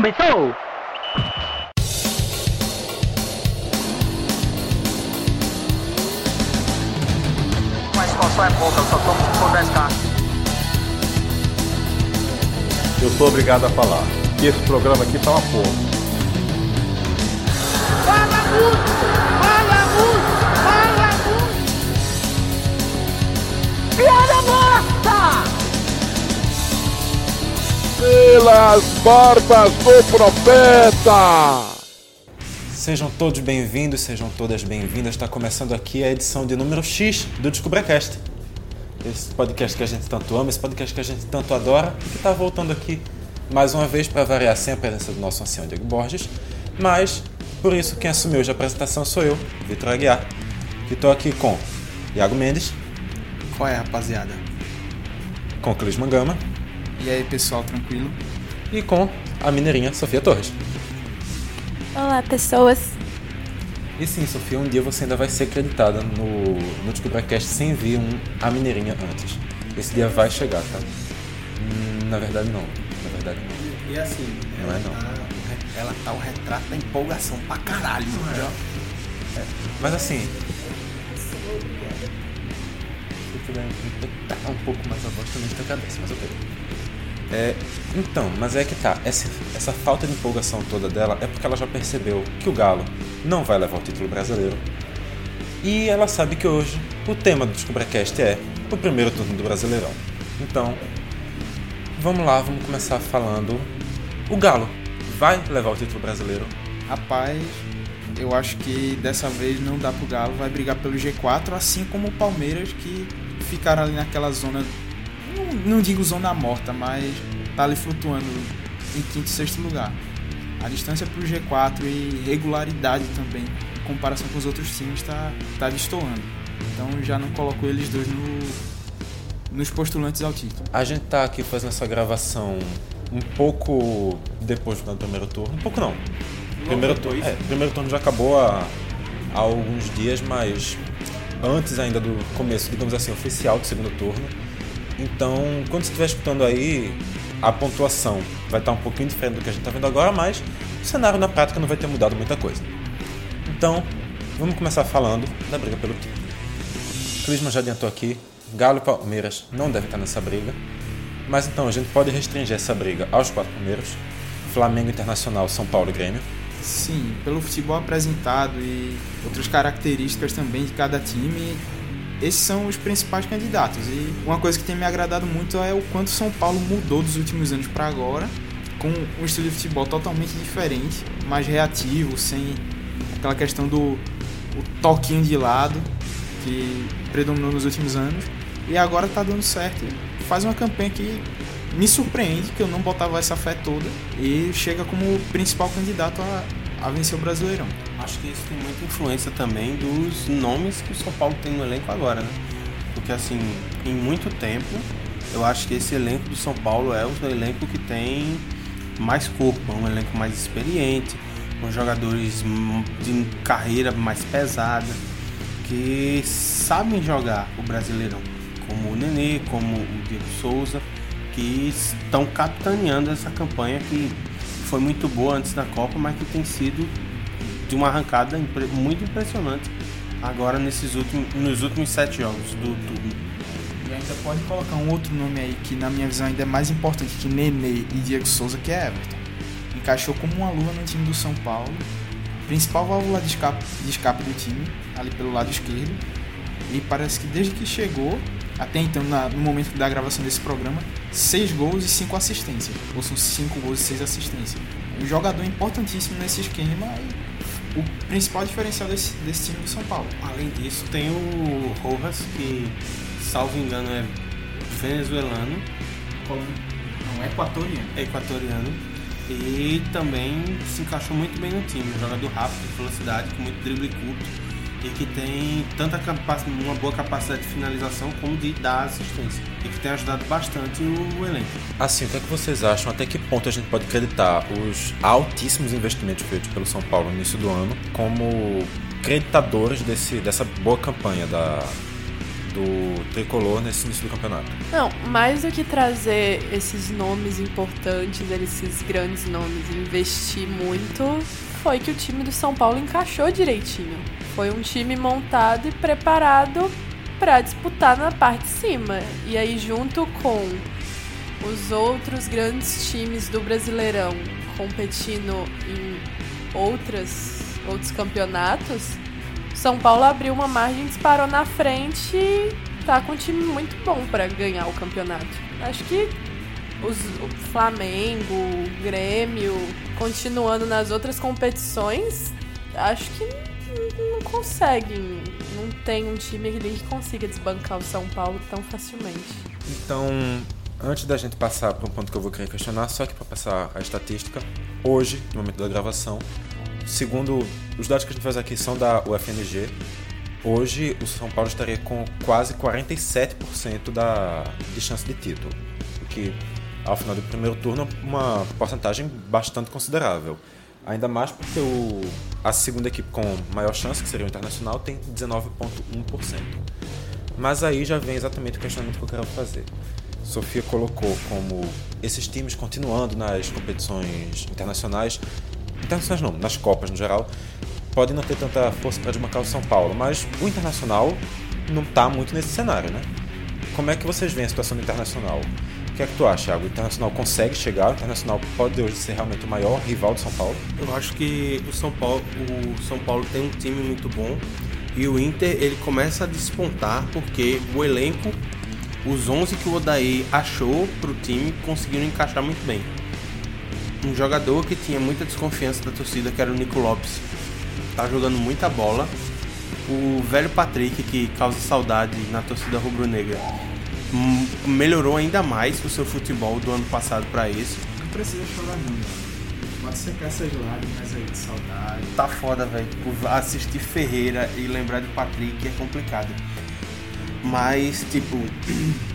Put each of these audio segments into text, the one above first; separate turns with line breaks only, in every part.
Começou!
A expansão é pouca, eu só tomo por 10k.
Eu sou obrigado a falar que esse programa aqui tá uma porra.
Fala muito!
Pelas barbas do profeta!
Sejam todos bem-vindos, sejam todas bem-vindas. Está começando aqui a edição de número X do DescubraCast. Esse podcast que a gente tanto ama, esse podcast que a gente tanto adora e que está voltando aqui mais uma vez para variar sem a presença do nosso ancião Diego Borges. Mas, por isso, quem assumiu hoje a apresentação sou eu, Vitor Aguiar, que estou aqui com Iago Mendes,
Qual é, rapaziada?
com Clis Mangama
E aí, pessoal, tranquilo?
e com a mineirinha Sofia Torres.
Olá, pessoas.
E sim, Sofia, um dia você ainda vai ser acreditada no, no DescubraCast sem vir um A Mineirinha antes. Esse dia vai chegar, tá? Hum, na verdade, não. Na verdade, não.
E assim,
Não é não.
ela tá o retrato da empolgação pra caralho. já.
Mas assim. Se eu puder um pouco mais a voz também está cabeça, mas ok. É, então, mas é que tá. Essa, essa falta de empolgação toda dela é porque ela já percebeu que o Galo não vai levar o título brasileiro. E ela sabe que hoje o tema do DescubraCast é o primeiro turno do Brasileirão. Então, vamos lá, vamos começar falando. O Galo vai levar o título brasileiro?
Rapaz, eu acho que dessa vez não dá pro Galo, vai brigar pelo G4, assim como o Palmeiras, que ficaram ali naquela zona, não, não digo zona morta, mas tá ali flutuando em quinto e sexto lugar. A distância pro G4 e regularidade também, em comparação com os outros times, tá, tá destoando. Então já não colocou eles dois no, nos postulantes ao título.
A gente tá aqui fazendo essa gravação um pouco depois do primeiro turno. Um pouco não. Primeiro turno, é, primeiro turno já acabou há, há alguns dias, mas antes ainda do começo, digamos assim, oficial do segundo turno. Então, quando você estiver escutando aí, a pontuação vai estar um pouquinho diferente do que a gente está vendo agora, mas o cenário na prática não vai ter mudado muita coisa. Então, vamos começar falando da briga pelo título. Clisman já adiantou aqui, Galo e Palmeiras não devem estar nessa briga. Mas então a gente pode restringir essa briga aos quatro primeiros: Flamengo Internacional, São Paulo e Grêmio.
Sim, pelo futebol apresentado e outras características também de cada time, esses são os principais candidatos. E uma coisa que tem me agradado muito é o quanto São Paulo mudou dos últimos anos para agora, com um estilo de futebol totalmente diferente, mais reativo, sem aquela questão do toquinho de lado que predominou nos últimos anos. E agora tá dando certo. Faz uma campanha que me surpreende, que eu não botava essa fé toda, e chega como principal candidato a, a vencer o Brasileirão.
Acho que isso tem muita influência também dos nomes que o São Paulo tem no elenco agora, né? Porque assim, em muito tempo, eu acho que esse elenco do São Paulo é o elenco que tem mais corpo, é um elenco mais experiente, com jogadores de carreira mais pesada, que sabem jogar o Brasileirão, como o Nenê, como o Diego Souza, que estão capitaneando essa campanha que foi muito boa antes da Copa, mas que tem sido de uma arrancada muito impressionante agora nesses últimos, nos últimos sete jogos do turno.
E ainda pode colocar um outro nome aí que na minha visão ainda é mais importante que Nenê e Diego Souza, que é Everton. Encaixou como uma luva no time do São Paulo, principal válvula de escape, de escape do time, ali pelo lado esquerdo. E parece que desde que chegou, até então, na- no momento da gravação desse programa, seis gols e cinco assistências. Ou são cinco gols e seis assistências. Um jogador importantíssimo nesse esquema e o principal diferencial desse, desse time do São Paulo.
Além disso, tem o Rojas, que, salvo engano, é venezuelano,
Não é equatoriano.
é equatoriano, e também se encaixou muito bem no time. Um jogador rápido, de velocidade, com muito drible curto, e que tem tanta uma boa capacidade de finalização como de dar assistência. E que tem ajudado bastante o elenco.
Assim, o que é que vocês acham? Até que ponto a gente pode acreditar os altíssimos investimentos feitos pelo São Paulo no início do ano como creditadores desse, dessa boa campanha da, do tricolor nesse início do campeonato.
Não, mais do que trazer esses nomes importantes, esses grandes nomes, investir muito, foi que o time do São Paulo encaixou direitinho. Foi um time montado e preparado para disputar na parte de cima. E aí, junto com os outros grandes times do Brasileirão competindo em outras, outros campeonatos, São Paulo abriu uma margem, disparou na frente e tá com um time muito bom para ganhar o campeonato. Acho que os, o Flamengo, o Grêmio, continuando nas outras competições, acho que não conseguem. Não tem um time ali que consiga desbancar o São Paulo tão facilmente.
Então, antes da gente passar para um ponto que eu vou querer questionar, só que para passar a estatística, hoje, no momento da gravação, segundo os dados que a gente faz aqui são da UFNG, hoje o São Paulo estaria com quase 47% da, de chance de título, o que ao final do primeiro turno uma porcentagem bastante considerável. Ainda mais porque o, a segunda equipe com maior chance, que seria o Internacional, tem 19,1%. Mas aí já vem exatamente o questionamento que eu quero fazer. Sofia colocou como esses times continuando nas competições internacionais, internacionais não, nas Copas no geral, podem não ter tanta força para desmarcar o São Paulo, mas o Internacional não está muito nesse cenário, né? Como é que vocês veem a situação do Internacional? Que é que tu acha, Thiago? O Internacional consegue chegar? O Internacional pode hoje ser realmente o maior rival do São Paulo?
Eu acho que o São Paulo, o São Paulo tem um time muito bom e o Inter ele começa a despontar porque o elenco, os 11 que o Odaí achou para o time, conseguiram encaixar muito bem. Um jogador que tinha muita desconfiança da torcida, que era o Nico Lopes, tá jogando muita bola. O velho Patrick, que causa saudade na torcida rubro-negra, melhorou ainda mais o seu futebol do ano passado para esse.
Não precisa chorar mano. Pode secar essas lágrimas aí de saudade.
Tá foda, velho. Assistir Ferreira e lembrar de Patrick é complicado. Mas, tipo,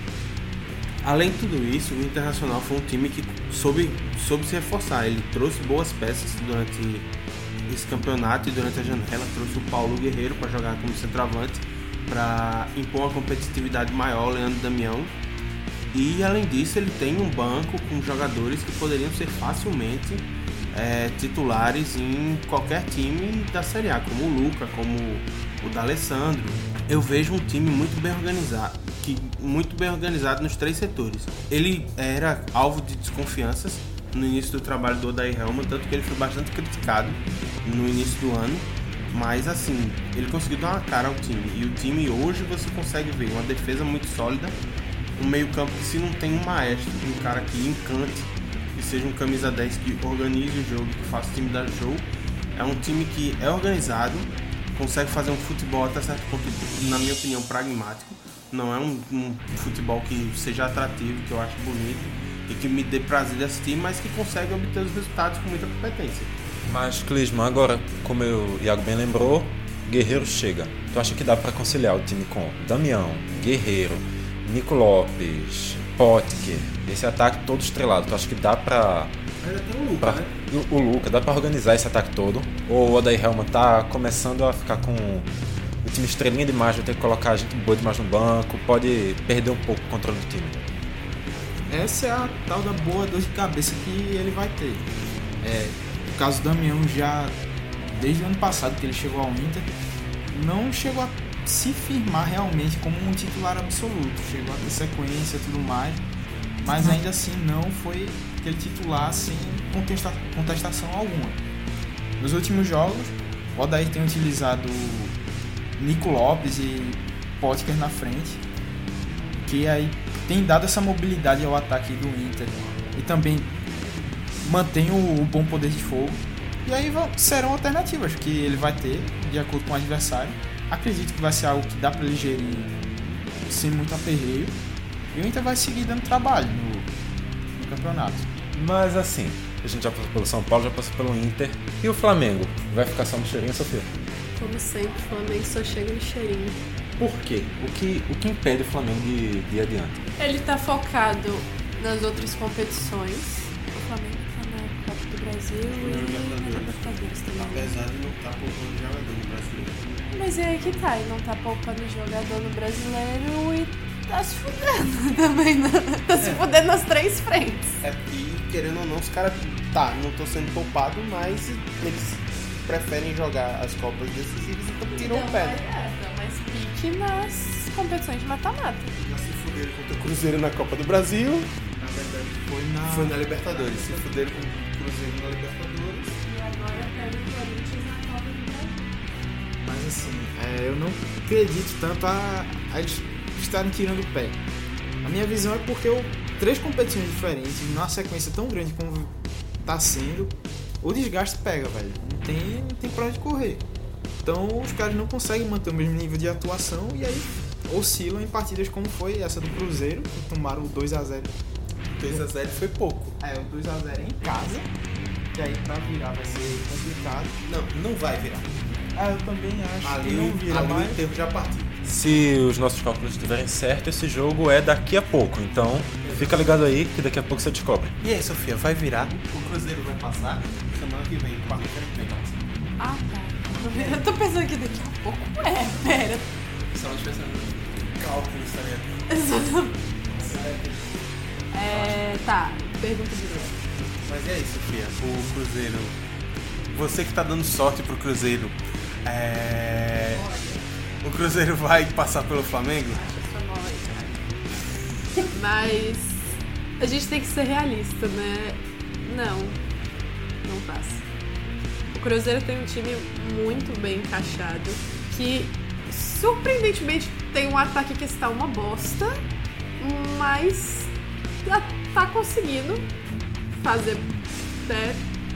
além de tudo isso, o Internacional foi um time que soube, soube se reforçar. Ele trouxe boas peças durante esse campeonato e durante a janela. Trouxe o Paulo Guerreiro para jogar como centroavante, para impor uma competitividade maior, Leandro Damião. E além disso, ele tem um banco com jogadores que poderiam ser facilmente é, titulares em qualquer time da Série A, como o Luca, como o D'Alessandro. Eu vejo um time muito bem organizado, que muito bem organizado nos três setores. Ele era alvo de desconfianças no início do trabalho do Odair Helman, tanto que ele foi bastante criticado no início do ano. Mas assim, ele conseguiu dar uma cara ao time. E o time hoje você consegue ver uma defesa muito sólida, um meio-campo que se não tem um maestro, um cara que encante, que seja um camisa 10 que organize o jogo, que faça o time dar show. É um time que é organizado, consegue fazer um futebol até certo ponto, na minha opinião, pragmático. Não é um, um futebol que seja atrativo, que eu acho bonito e que me dê prazer de assistir, mas que consegue obter os resultados com muita competência.
Mas, Clisman, agora, como o Iago bem lembrou, Guerreiro chega. Tu acha que dá para conciliar o time com Damião, Guerreiro, Nico Lopes, Potker, esse ataque todo estrelado? Tu acha que dá
tem o Luca,
pra
né?
o, o Luca, dá pra organizar esse ataque todo? Ou o Odair Helman tá começando a ficar com o time estrelinha demais, vai ter que colocar gente boa demais no banco, pode perder um pouco o controle do time?
Essa é a tal da boa dor de cabeça que ele vai ter. É, o caso do Damião já, desde o ano passado que ele chegou ao Inter, não chegou a se firmar realmente como um titular absoluto. Chegou a ter sequência e tudo mais, mas ainda assim não foi aquele titular sem contesta contestação alguma. Nos últimos jogos, o Odair tem utilizado Nico Lopes e Potker na frente, que aí tem dado essa mobilidade ao ataque do Inter e também mantém o, o bom poder de fogo. E aí vão, serão alternativas que ele vai ter de acordo com o adversário. Acredito que vai ser algo que dá para ele gerir sem muito aperreio. E o Inter vai seguir dando trabalho no, no campeonato.
Mas assim, a gente já passou pelo São Paulo, já passou pelo Inter. E o Flamengo? Vai ficar só no cheirinho, Sofia?
Como sempre, o Flamengo só chega no cheirinho.
Por quê? O que, o que impede o Flamengo de, de ir adiante?
Ele tá focado nas outras competições. Brasil e na Libertadores também.
Apesar de não estar poupando jogador no brasileiro.
Mas é aí que tá, e não tá poupando jogador no brasileiro e tá se fudendo também, né? Tá se fudendo nas três frentes.
É que, querendo ou não, os caras, tá, não tô sendo poupado, mas eles preferem jogar as Copas decisivas e então tiram o pé.
É, dá mais pique nas competições de mata-mata.
Já se fuderam contra o Cruzeiro na Copa do Brasil,
Na verdade, foi na.
foi na Libertadores. Se fuderam com o Cruzeiro na Libertadores.
E agora pega o Corinthians na Copa do Brasil.
Mas assim, é, eu não acredito tanto a, a eles estarem tirando o pé. A minha visão é porque eu, três competições diferentes, numa sequência tão grande como tá sendo, o desgaste pega, velho. Não tem, não tem pra onde correr. Então os caras não conseguem manter o mesmo nível de atuação e aí oscilam em partidas como foi essa do Cruzeiro, que tomaram o 2x0.
2x0 foi pouco.
É, o 2x0 em casa. E aí pra virar vai ser complicado.
Não, não vai virar.
Ah, eu também acho
Ali,
que não vira
ali o
mais.
enterro já partiu.
Se os nossos cálculos estiverem certos, esse jogo é daqui a pouco. Então, fica ligado aí que daqui a pouco você descobre.
E aí, Sofia, vai virar? O Cruzeiro vai passar? Semana que vem, quarta-feira que vem.
Ah, tá. Eu tô pensando que daqui a pouco. É, pera.
Só não tivesse cálculos, tá ligado?
Exatamente. É, tá. Pergunta de novo.
Mas e aí, Sofia? O Cruzeiro. Você que tá dando sorte pro Cruzeiro. É. O Cruzeiro vai passar pelo Flamengo?
Mas a gente tem que ser realista, né? Não, não passa. O Cruzeiro tem um time muito bem encaixado que surpreendentemente tem um ataque que está uma bosta, mas tá conseguindo fazer até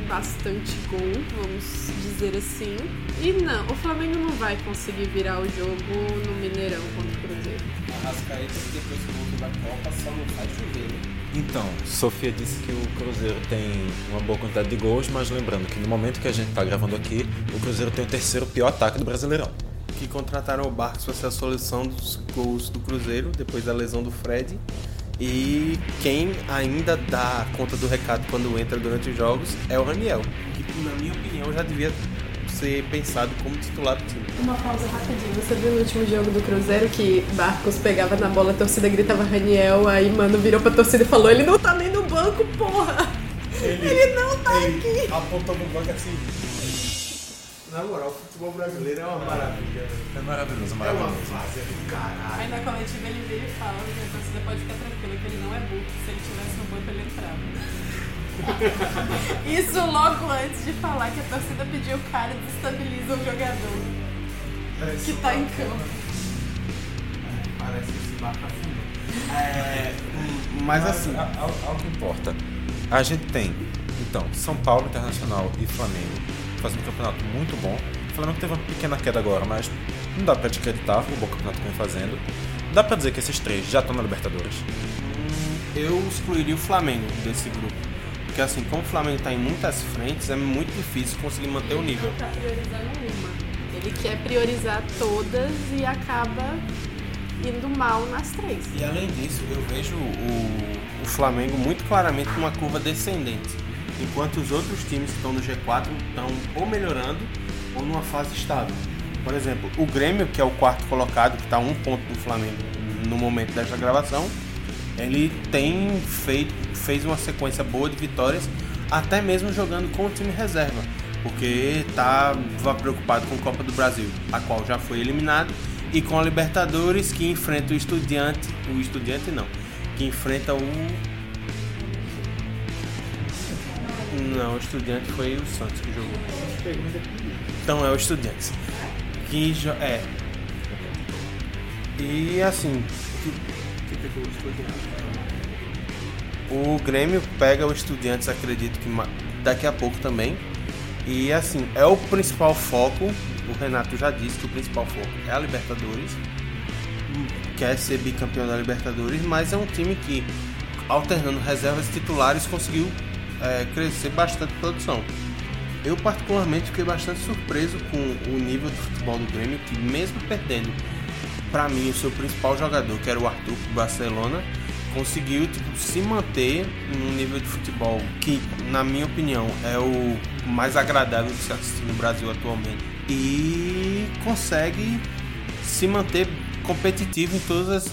bastante gol, vamos dizer assim. E não, o Flamengo não vai conseguir virar o jogo no Mineirão contra o Cruzeiro.
Arrascaeta, depois que voltou da Copa, só não faz chover, né?
Então, Sofia disse que o Cruzeiro tem uma boa quantidade de gols, mas lembrando que no momento que a gente tá gravando aqui, o Cruzeiro tem o terceiro pior ataque do Brasileirão.
Que contrataram o Barcos para ser a solução dos gols do Cruzeiro, depois da lesão do Fred. E quem ainda dá conta do recado quando entra durante os jogos é o Raniel, que na minha opinião já devia ser pensado como titular do time.
Uma pausa rapidinho. Você viu no último jogo do Cruzeiro que Barcos pegava na bola, a torcida gritava Raniel, aí mano virou pra torcida e falou: ele não tá nem no banco, porra! Ele, não tá aqui!
apontou no banco assim. Na moral, o futebol brasileiro é uma maravilha.
É maravilhoso,
É uma fase do caralho.
Aí na coletiva ele vira e fala que a torcida pode ficar tranquila, que ele não é burro, se ele tivesse no banco ele entrava. Isso logo antes de falar que a torcida pediu o cara e desestabiliza o jogador que tá em campo.
Parece que esse barco afundou. É, mas assim,
al- algo que importa. A gente tem, então, São Paulo Internacional e Flamengo fazendo um campeonato muito bom. O Flamengo teve uma pequena queda agora, mas não dá pra desacreditar o bom campeonato que vem fazendo. Dá pra dizer que esses três já estão na Libertadores.
eu excluiria o Flamengo desse grupo. Porque assim, como o Flamengo tá em muitas frentes, é muito difícil conseguir manter o nível.
Ele tá priorizando uma. Ele quer priorizar todas e acaba indo mal nas três.
E além disso, eu vejo o, o Flamengo muito claramente numa curva descendente. Enquanto os outros times que estão no G4 estão ou melhorando ou numa fase estável. Por exemplo, o Grêmio, que é o quarto colocado, que está a um ponto do Flamengo no momento desta gravação, ele tem feito, fez uma sequência boa de vitórias, até mesmo jogando com o time reserva, porque estava preocupado com a Copa do Brasil, a qual já foi eliminado, e com a Libertadores, que enfrenta o Estudiante, o Estudiante não, que enfrenta o não, o Estudiante foi o Santos que jogou. Então é o Estudiantes. Que jo- é. E assim, o Grêmio pega o Estudiantes, acredito que daqui a pouco também. E assim, é o principal foco. O Renato já disse que o principal foco é a Libertadores. Quer ser bicampeão da Libertadores, mas é um time que, alternando reservas titulares, conseguiu é, crescer bastante a produção. Eu particularmente fiquei bastante surpreso com o nível do futebol do Grêmio, que mesmo perdendo para mim o seu principal jogador, que era o Arthur do Barcelona, conseguiu tipo, se manter num nível de futebol que, na minha opinião, é o mais agradável de se assistir no Brasil atualmente. E consegue se manter competitivo em todos as,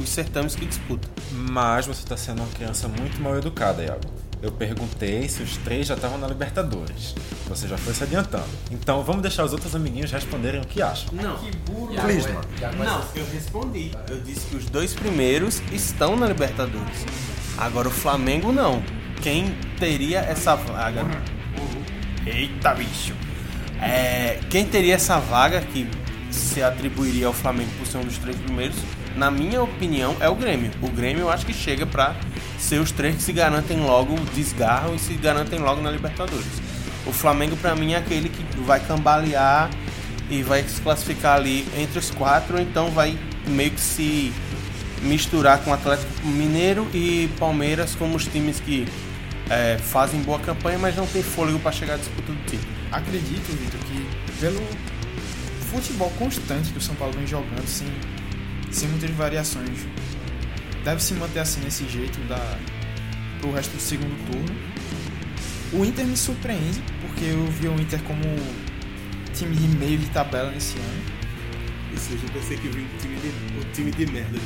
os certames que disputa.
Mas você está sendo uma criança muito mal educada, Iago. Eu perguntei se os três já estavam na Libertadores. Você já foi se adiantando. Então vamos deixar os outros amiguinhos responderem o que acham.
Não,
Clisma.
não, eu respondi. Eu disse que os dois primeiros estão na Libertadores. Agora o Flamengo não. Quem teria essa vaga? Eita bicho! É, quem teria essa vaga que se atribuiria ao Flamengo por ser um dos três primeiros? Na minha opinião, é o Grêmio. O Grêmio eu acho que chega pra ser os três que se garantem logo, desgarram e se garantem logo na Libertadores. O Flamengo, pra mim, é aquele que vai cambalear e vai se classificar ali entre os quatro, então vai meio que se misturar com o Atlético Mineiro e Palmeiras como os times que é, fazem boa campanha, mas não tem fôlego para chegar à disputa do título.
Acredito, Vitor, que pelo futebol constante que o São Paulo vem jogando, sem, sem muitas variações, deve se manter assim nesse jeito da, pro resto do segundo turno. O Inter me surpreende, porque eu vi o Inter como time de meio de tabela nesse ano.
Isso, eu pensei que vi um time de, um time de merda.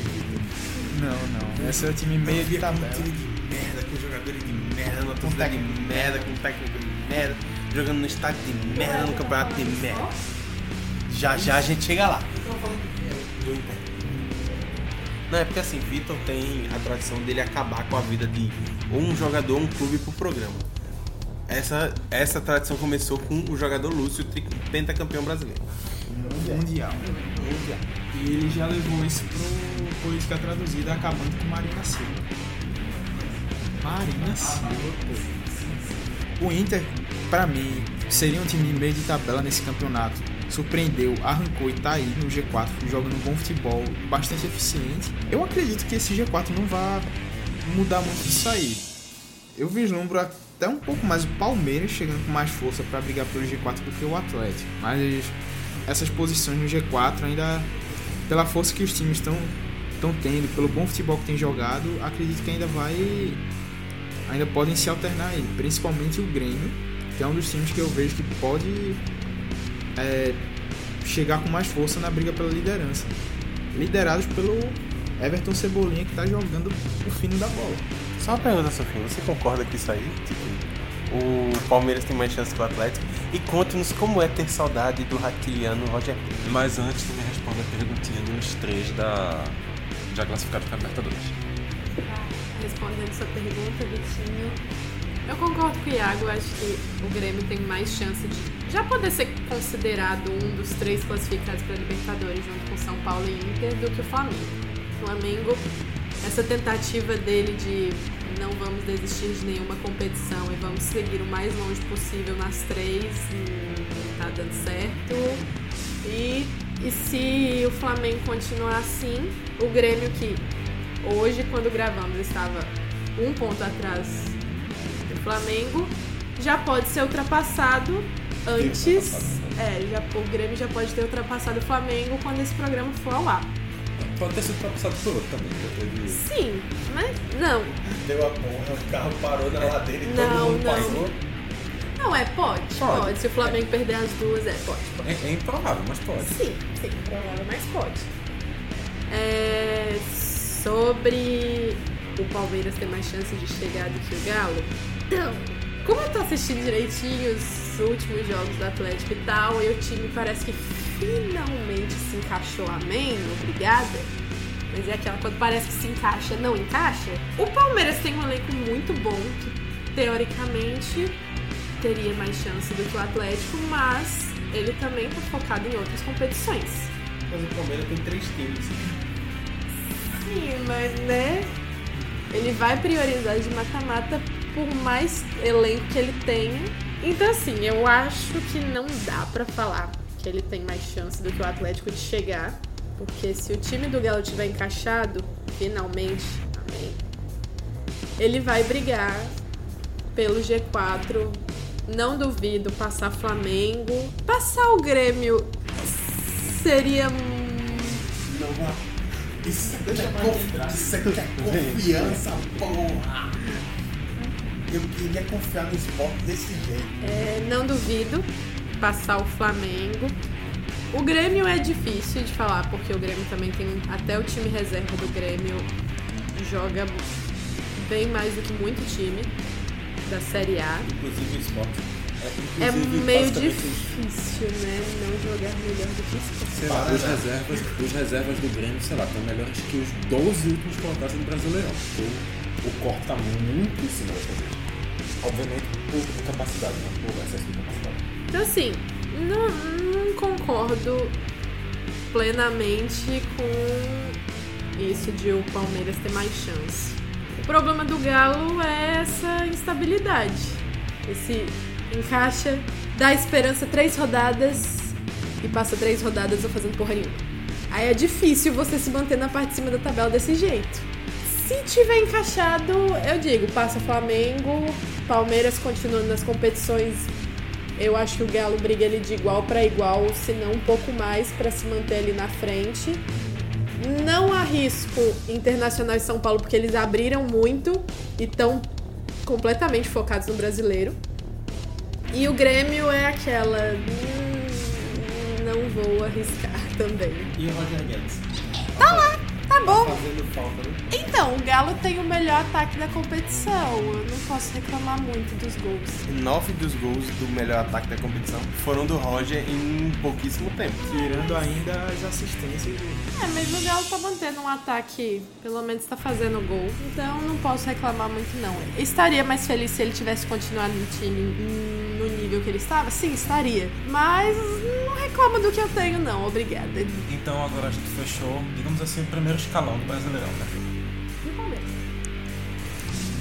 Não, não. Esse é o time meio de tabela.
time de merda, com jogadores de merda, numa torcida de merda, com técnico de merda, jogando no estádio de merda, no campeonato de merda. Já já a gente chega lá. Do Inter. Não, é porque assim, Vitor tem a tradição dele acabar com a vida de ou um jogador ou um clube pro programa. Essa, essa tradição começou com o jogador Lúcio, pentacampeão brasileiro.
Mundial. Mundial. E ele já levou isso pro Política Traduzida, acabando com Marina Silva. Marina Silva, pô. O Inter, pra mim, seria um time meio de tabela nesse campeonato. Surpreendeu, arrancou e tá aí no G4, jogando bom futebol, bastante eficiente. Eu acredito que esse G4 não vai mudar muito isso aí. Eu vislumbro até um pouco mais o Palmeiras chegando com mais força para brigar pelo G4 do que o Atlético. Mas essas posições no G4 ainda pela força que os times estão estão tendo, pelo bom futebol que tem jogado, acredito que ainda vai ainda podem se alternar aí, principalmente o Grêmio, que é um dos times que eu vejo que pode é, chegar com mais força na briga pela liderança. Liderados pelo Everton Cebolinha que está jogando o fino da bola.
Só uma pergunta, Sofia, você concorda com isso aí? Tipo, o Palmeiras tem mais chance que o Atlético? E conte-nos como é ter saudade do Raquiliano Roger Pinto.
Mas antes me responde a perguntinha dos três da já classificados para Libertadores.
Respondendo sua pergunta, Vitinho, eu concordo com o Iago. Acho que o Grêmio tem mais chance de já poder ser considerado um dos três classificados para Libertadores, junto com São Paulo e Inter, do que o Flamengo. O Flamengo, essa tentativa dele de não vamos desistir de nenhuma competição e vamos seguir o mais longe possível nas três, não tá dando certo. E, e se o Flamengo continuar assim, o Grêmio que hoje, quando gravamos, estava um ponto atrás Flamengo, já pode ser ultrapassado antes. É, já, o Grêmio já pode ter ultrapassado o Flamengo quando esse programa for ao ar.
Pode ter sido ultrapassado por outro também. já teve-
Sim, mas não.
Deu a porra, o carro parou na ladeira e
Não,
todo mundo
não.
passou.
Não, é, pode,
Pode.
pode. Se o Flamengo perder as duas, é, pode, pode.
É, é improvável, mas pode.
Sim, sim, provável, mas pode. É, sobre o Palmeiras ter mais chance de chegar do que o Galo. Então, como eu tô assistindo direitinho os últimos jogos do Atlético e tal, e o time parece que finalmente se encaixou. Amém? Obrigada. Mas é aquela quando parece que se encaixa, não encaixa. O Palmeiras tem um elenco muito bom, que teoricamente teria mais chance do que o Atlético, mas ele também tá focado em outras competições.
Mas o Palmeiras tem três times.
Sim, mas né? Ele vai priorizar de mata-mata por mais elenco que ele tenha. Então assim, eu acho que não dá pra falar que ele tem mais chance do que o Atlético de chegar. Porque se o time do Galo tiver encaixado, finalmente, amém, ele vai brigar pelo G4. Não duvido passar Flamengo. Passar o Grêmio seria. hum,
Isso, é conf... Isso é confiança, porra! Eu queria confiar no esporte desse jeito.
É, não duvido passar o Flamengo. O Grêmio é difícil de falar, porque o Grêmio também tem. Até o time reserva do Grêmio joga bem mais do que muito time da Série A.
Inclusive o esporte.
É
inclusive,
meio difícil, né? Não jogar melhor do que isso.
Sei lá, os reservas, os reservas do Grêmio, sei lá, estão melhores que os 12 últimos colocados do Brasileirão. O, o corte tá muito em cima vez. Obviamente por capacidade, não por excesso de capacidade.
Então, assim, não, não concordo plenamente com isso de o Palmeiras ter mais chance. O problema do Galo é essa instabilidade. Esse encaixa, dá esperança três rodadas e passa três rodadas não fazendo porra nenhuma. Aí é difícil você se manter na parte de cima da tabela desse jeito. Se tiver encaixado, eu digo, passa Flamengo, Palmeiras continuando nas competições. Eu acho que o Galo briga ali de igual para igual, se não um pouco mais para se manter ali na frente. Não arrisco Internacional e São Paulo porque eles abriram muito e estão completamente focados no brasileiro. E o Grêmio é aquela. hum, não vou arriscar também.
E o Roger Guedes?
Tá lá, bom.
Falta, né?
Então, o Galo tem o melhor ataque da competição. Eu não posso reclamar muito dos gols.
Nove dos gols do melhor ataque da competição foram do Roger em pouquíssimo tempo.
Tirando ainda as assistências.
É, mas o Galo tá mantendo um ataque, pelo menos tá fazendo gol. Então não posso reclamar muito, não. Estaria mais feliz se ele tivesse continuado no time no nível que ele estava? Sim, estaria. Mas reclamo do que eu tenho, não. Obrigada. E
Então agora a gente fechou, digamos assim, o primeiro escalão do Brasileirão, né?
o Palmeiras?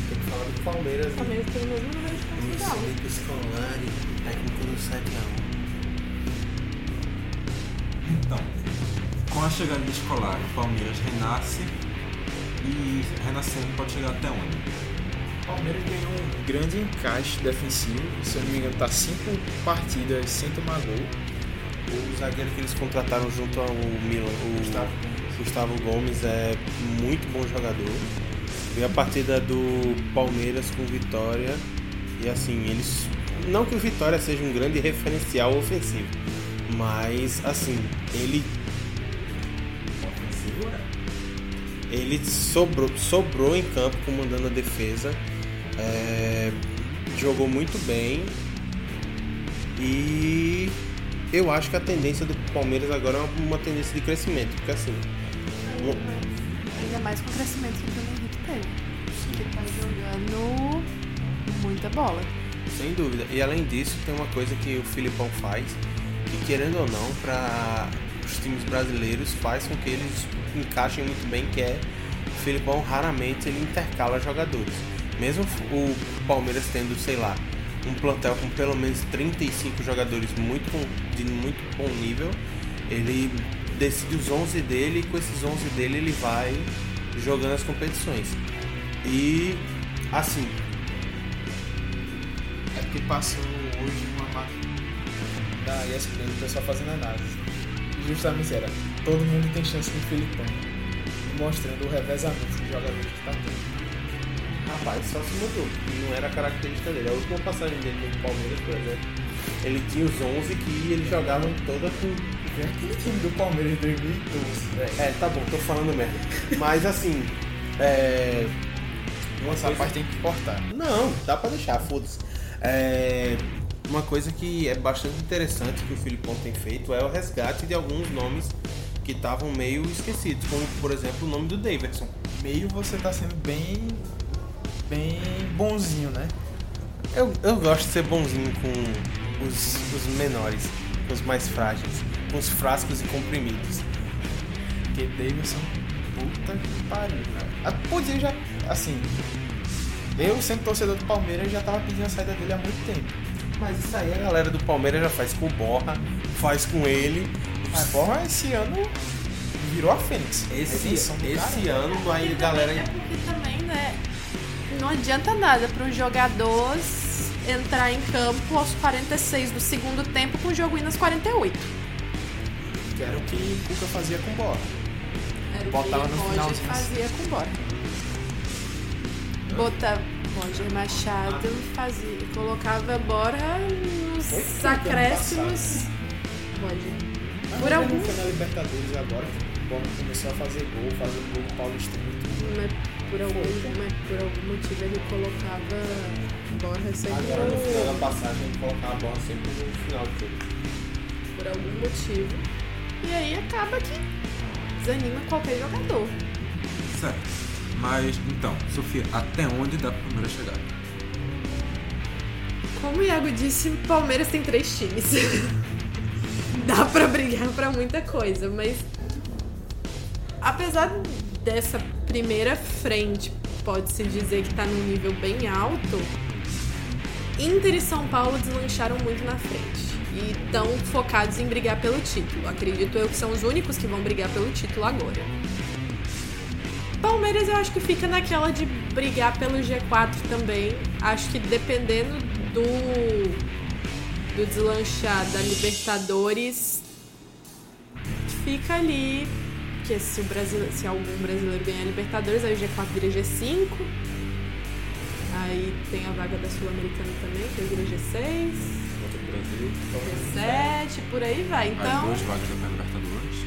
Tem que falar do Palmeiras.
O
né?
Palmeiras tem o mesmo número de pontos
Luiz
que o Galo.
Felipe Scolari, técnico do 7x1.
Então, com a chegada de escolar, o Palmeiras renasce e renascendo pode chegar até onde?
O Palmeiras ganhou um grande encaixe defensivo. Se eu não me engano, tá cinco partidas sem tomar gol.
O zagueiro que eles contrataram junto ao Milan, o Gustavo, Gomes, é muito bom jogador. Vi a partida do Palmeiras com Vitória e assim, eles. Não que o Vitória seja um grande referencial ofensivo, mas assim, ele. Ele sobrou, sobrou em campo comandando a defesa. é, jogou muito bem. E eu acho que a tendência do Palmeiras agora é uma, tendência de crescimento, porque assim,
Ainda mais com o crescimento que o Bruno Henrique teve. Ele tá jogando muita bola.
sem dúvida. E além disso, tem uma coisa que o Filipão faz, que querendo ou não, para os times brasileiros faz com que eles encaixem muito bem, que é o Filipão raramente ele intercala jogadores. Mesmo o Palmeiras tendo, sei lá, um plantel com pelo menos 35 jogadores muito de muito bom nível, ele decide os 11 dele e com esses 11 dele ele vai jogando as competições. E assim,
É porque passou hoje uma máquina da ESPN, o pessoal fazendo análise. Justamente era, todo mundo tem chance no Filipão. Mostrando o revezamento dos jogadores que tá tendo.
Rapaz, só se mudou. Não era a característica dele. A última passagem dele no Palmeiras, por exemplo, ele tinha os 11 que ele jogava toda com.
Aquele time do Palmeiras de 2012, velho.
É, tá bom, tô falando merda. Mas assim, é. Uma
Essa
coisa-
parte tem que cortar.
Não, dá pra deixar, foda-se. É, Uma coisa que é bastante interessante que o Filipão tem feito é o resgate de alguns nomes que estavam meio esquecidos, como por exemplo o nome do Davidson.
Meio você tá sendo bem. Bem bonzinho, né?
Eu, eu gosto de ser bonzinho com os, os menores, com os mais frágeis, com os frascos e comprimidos.
Porque Davidson, puta que pariu, cara. Ah, Podia já, assim. Eu, sendo torcedor do Palmeiras, já tava pedindo a saída dele há muito tempo.
Mas isso aí a galera do Palmeiras já faz com o Borra, faz com ele.
Mas, porra, esse ano virou a Fênix.
Esse, esse
cara.
ano aí a galera.
É porque também, né? Não adianta nada para um jogador entrar em campo aos 46 do segundo tempo com o jogo indo aos 48.
Que era o que o Cuca fazia com bola.
Era o
Botava
que
no
Roger fazia com Bora. Botava Roger Machado, fazia, colocava Bora nos acréscimos. Roger. Por algum,
na Libertadores agora o Bono começou a fazer gol, fazer gol no Paulistano e tudo.
mas por algum, por algum motivo ele colocava Bora sempre
Agora no final da passagem ele colocava a bola sempre no final do jogo.
por algum motivo. E aí acaba que desanima qualquer jogador.
Certo. Mas, então, Sofia, até onde dá pra primeira chegada?
Como o Iago disse, o Palmeiras tem três times. Dá pra brigar pra muita coisa, mas apesar dessa primeira frente, pode-se dizer que tá num nível bem alto, Inter e São Paulo deslancharam muito na frente. E estão focados em brigar pelo título. Acredito eu que são os únicos que vão brigar pelo título agora. Palmeiras eu acho que fica naquela de brigar pelo G4 também. Acho que dependendo do, do deslanchar da Libertadores, fica ali. Que se, o Brasil, se algum brasileiro ganhar a Libertadores, aí o G4 vira G5. Aí tem a vaga da Sul-Americana também, que vira G6,
Volta do Brasil.
G7, por aí vai.
As
Então.
duas vagas da Libertadores.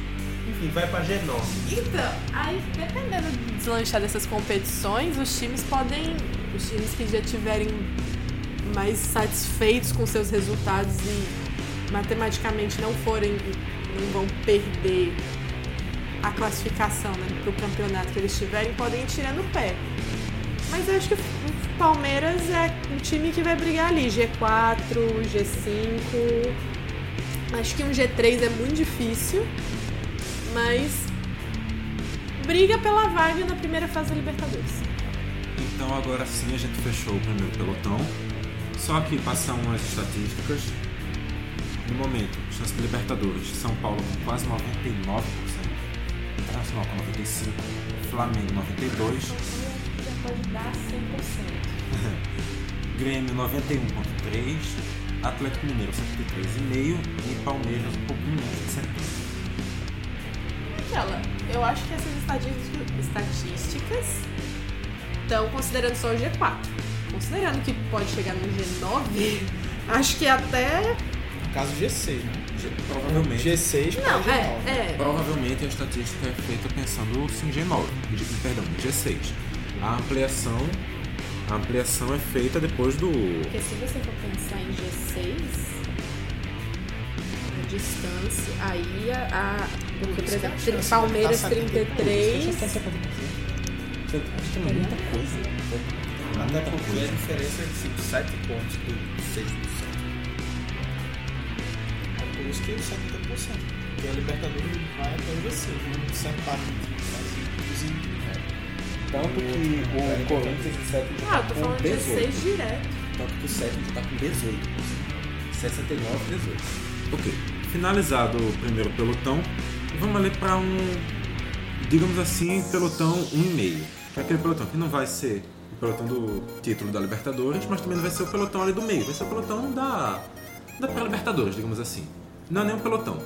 Enfim, vai pra G9.
Então, aí dependendo do deslanchar dessas competições, os times podem. Os times que já tiverem mais satisfeitos com seus resultados e matematicamente não forem. não vão perder a classificação né, pro campeonato que eles tiverem, podem ir tirando o pé. Mas eu acho que o Palmeiras é um time que vai brigar ali, G4, G5. Acho que um G3 é muito difícil mas briga pela vaga na primeira fase da Libertadores.
Então agora sim a gente fechou o primeiro pelotão. Só que passam umas estatísticas. No momento, chance de Libertadores, São Paulo com quase 99%, Internacional com 95%, Flamengo 92%,
Já pode dar 100%.
Grêmio 91,3%, Atlético Mineiro 73,5% e Palmeiras um pouquinho menos de 70%.
Aquela, eu acho que essas estatísticas, estatísticas estão considerando só o G4. Considerando que pode chegar no G9, acho que até.
No caso G6, né?
Provavelmente.
G6 pra
Não,
G9.
é, é.
Provavelmente a estatística é feita pensando em G9, de- perdão, G6. A ampliação, a ampliação é feita depois do
Porque se você for pensar em G6, a distância, aí a. a Palmeiras 33.
Acho que é muita coisa. Até porque a diferença é de tipo, 7 pontos do 6%. É isso que é 70%. Porque a Libertadores vai até o G6, não serve para
Tanto que o Corinthians e o 7 já
Ah, eu
tá
tô
com
falando de
18.
G6 direto.
Tanto que o 7 já tá com 18. 69, 18.
Ok, finalizado o primeiro pelotão, vamos ali para um, digamos assim, pelotão 1,5. Que é aquele pelotão que não vai ser o pelotão do título da Libertadores, mas também não vai ser o pelotão ali do meio, vai ser o pelotão da, da pré-Libertadores, digamos assim. Não é nem um pelotão.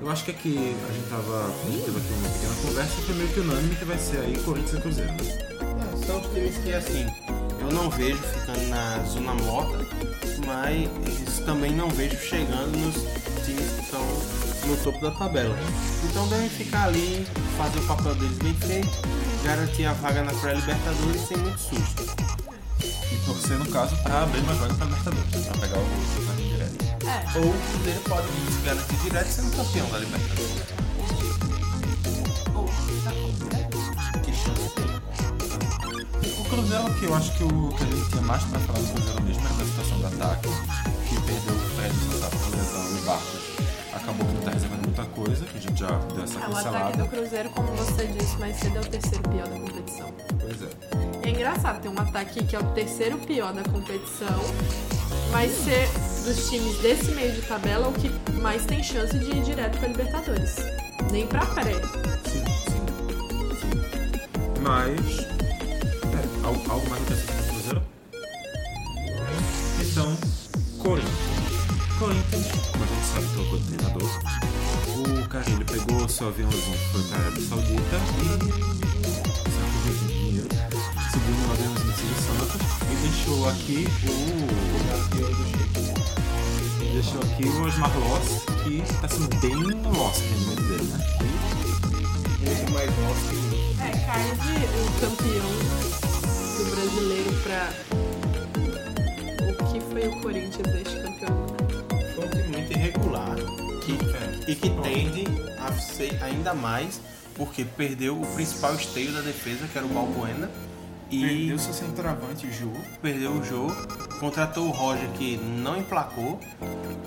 Eu acho que aqui a gente tava. A gente teve aqui uma pequena conversa e foi meio que unânime que vai ser aí Corinthians e Cruzeiro. né?
É, são os times que, assim, eu não vejo ficando na zona morta, mas também não vejo chegando nos times que estão no topo da tabela. Então devem ficar ali, fazer o papel deles bem feito, garantir a vaga na pré-Libertadores sem muito susto.
E torcer, no caso, para abrir mais vaga para Libertadores, para pegar o direto.
É.
Ou o Cruzeiro pode se garantir direto sendo campeão da Libertadores.
Ou, bom.
Que chance tem?
O Cruzeiro, que eu acho que o que a gente tinha mais para falar do Cruzeiro mesmo era da situação do ataque, que perdeu o Fred Santana por lesão e Barcos. Acabou que não tá reservando muita coisa, que a gente já deu essa
É, o ataque do Cruzeiro, como você disse mais cedo, é o terceiro pior da competição.
Pois é.
É engraçado, tem um ataque que é o terceiro pior da competição, mas ser dos times desse meio de tabela o que mais tem chance de ir direto pra Libertadores. Nem pra pré.
Sim, sim. Mas. É, algo, algo mais interessante do Cruzeiro? Então, Corinthians. Corinthians, como a gente sabe, trocou de treinador. O Carilho pegou seu aviãozinho, foi pra Arábia Saudita e deixou aqui o. Deixou aqui o Osmar Loss, que tá sendo bem loss o rendimento dele, né?
É mais que
É, cai de o campeão do brasileiro pra o que foi o Corinthians deste campeonato.
Foi um time muito irregular que, e que tende a ser ainda mais porque perdeu o principal esteio da defesa, que era o Balbuena. E
Perdeu seu centroavante, o Jô.
perdeu o jogo, contratou o Roger que não emplacou,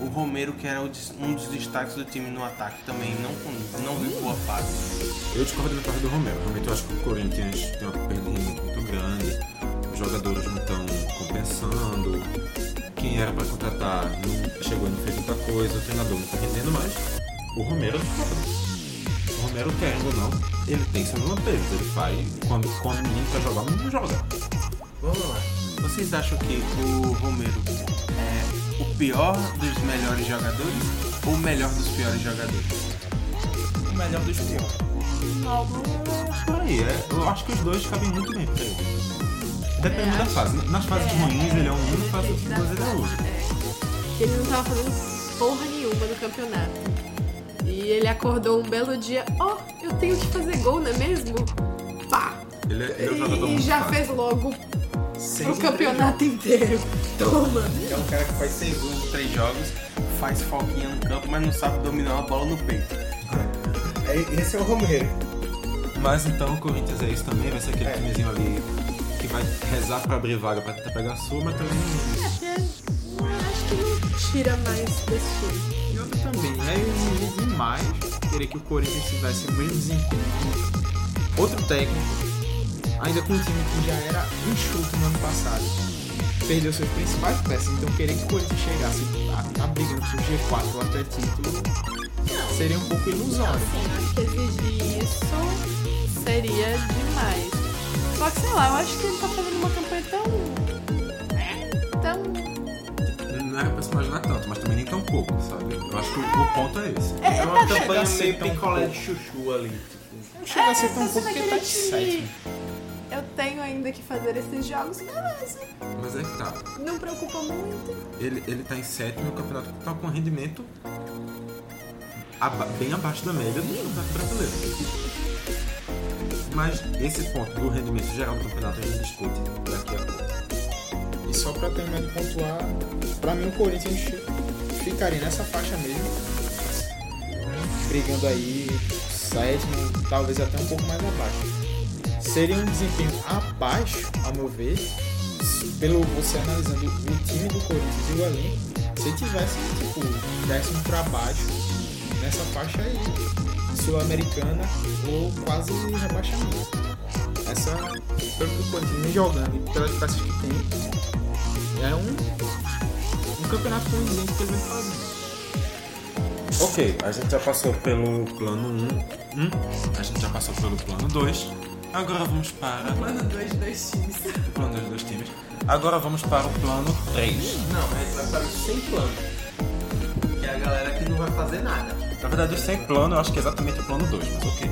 o Romero que era um dos destaques do time no ataque também não, não viu boa fase.
Eu discordo da parte do Romero. Realmente eu acho que o Corinthians tem uma perda muito grande. Os jogadores não estão compensando. Quem era para contratar não chegou e não fez muita coisa. O treinador não está rendendo mais. O Romero discorda. O Romero, querendo ou não, ele tem seus lampejos. Ele faz. Quando, quando o menino quer jogar, o menino joga.
Vamos lá. Vocês acham que o Romero é o pior dos melhores jogadores ou o melhor dos piores jogadores?
O melhor dos piores.
Por aí, é, eu acho que os dois cabem muito bem pra ele. Depende da fase. Nas fases ruins ele é um, nas fases boas ele é outro.
Que ele não tava fazendo porra nenhuma no campeonato. E ele acordou um belo dia, ó, eu tenho que fazer gol, não é mesmo? Pá!
Ele, é- ele é
E já
fácil.
fez logo
Seis
pro
em
campeonato inteiro. Toma!
É um cara que faz seis gols em três jogos, faz foquinha no campo, mas não sabe dominar uma bola no peito.
É, esse é o Romero.
Mas então o Corinthians é isso também, vai ser aquele
É.
timezinho ali que vai rezar pra abrir vaga pra tentar pegar a sua, mas também não.
Acho que não tira mais desse time.
E outra também, é exigir demais querer que o Corinthians tivesse o mesmo desempenho que outro técnico, ainda com um time que já era enxuto no ano passado. Perdeu suas principais peças, então querer que o Corinthians chegasse a, a brigando pro G4 ou até título seria um pouco ilusório.
Sim, acho que exigir isso seria demais. Só que sei lá, eu acho que ele tá fazendo uma campanha tão. tão.
Não era pra se imaginar tanto, mas também nem tão pouco, sabe? Eu acho que o, o ponto é esse.
É,
É uma
tá
campanha meio picolé de chuchu ali. tipo.
Não chega a ser tão pouco porque tá sétimo.
Eu tenho ainda que fazer esses jogos, beleza.
Mas é que tá.
Não preocupa muito.
Ele, ele tá em sétimo e o campeonato tá com rendimento aba- bem abaixo da média do campeonato brasileiro. Mas esse ponto do rendimento geral do campeonato a gente discute daqui a pouco.
E só pra terminar de pontuar, pra mim o Corinthians ficaria nessa faixa mesmo. Brigando aí, sétimo, talvez até um pouco mais abaixo. Seria um desempenho abaixo, ao meu ver, pelo você analisando o time do Corinthians e o elenco, se tivesse, tipo, décimo pra baixo, nessa faixa aí, sul-americana ou quase rebaixamento. Essa, pelo que o Corinthians jogando e pelas peças que tem, é um campeonato condizente que ele vem fazendo.
Ok, a gente já passou pelo plano 1, um, a gente já passou pelo plano 2, agora vamos para
Mano, dois, dois times.
o plano dos dois times. Agora vamos para o plano 3.
Não, a gente vai para o sem plano. Que é a galera que não vai fazer nada.
Na verdade, o sem plano eu acho que é exatamente o plano 2, mas ok.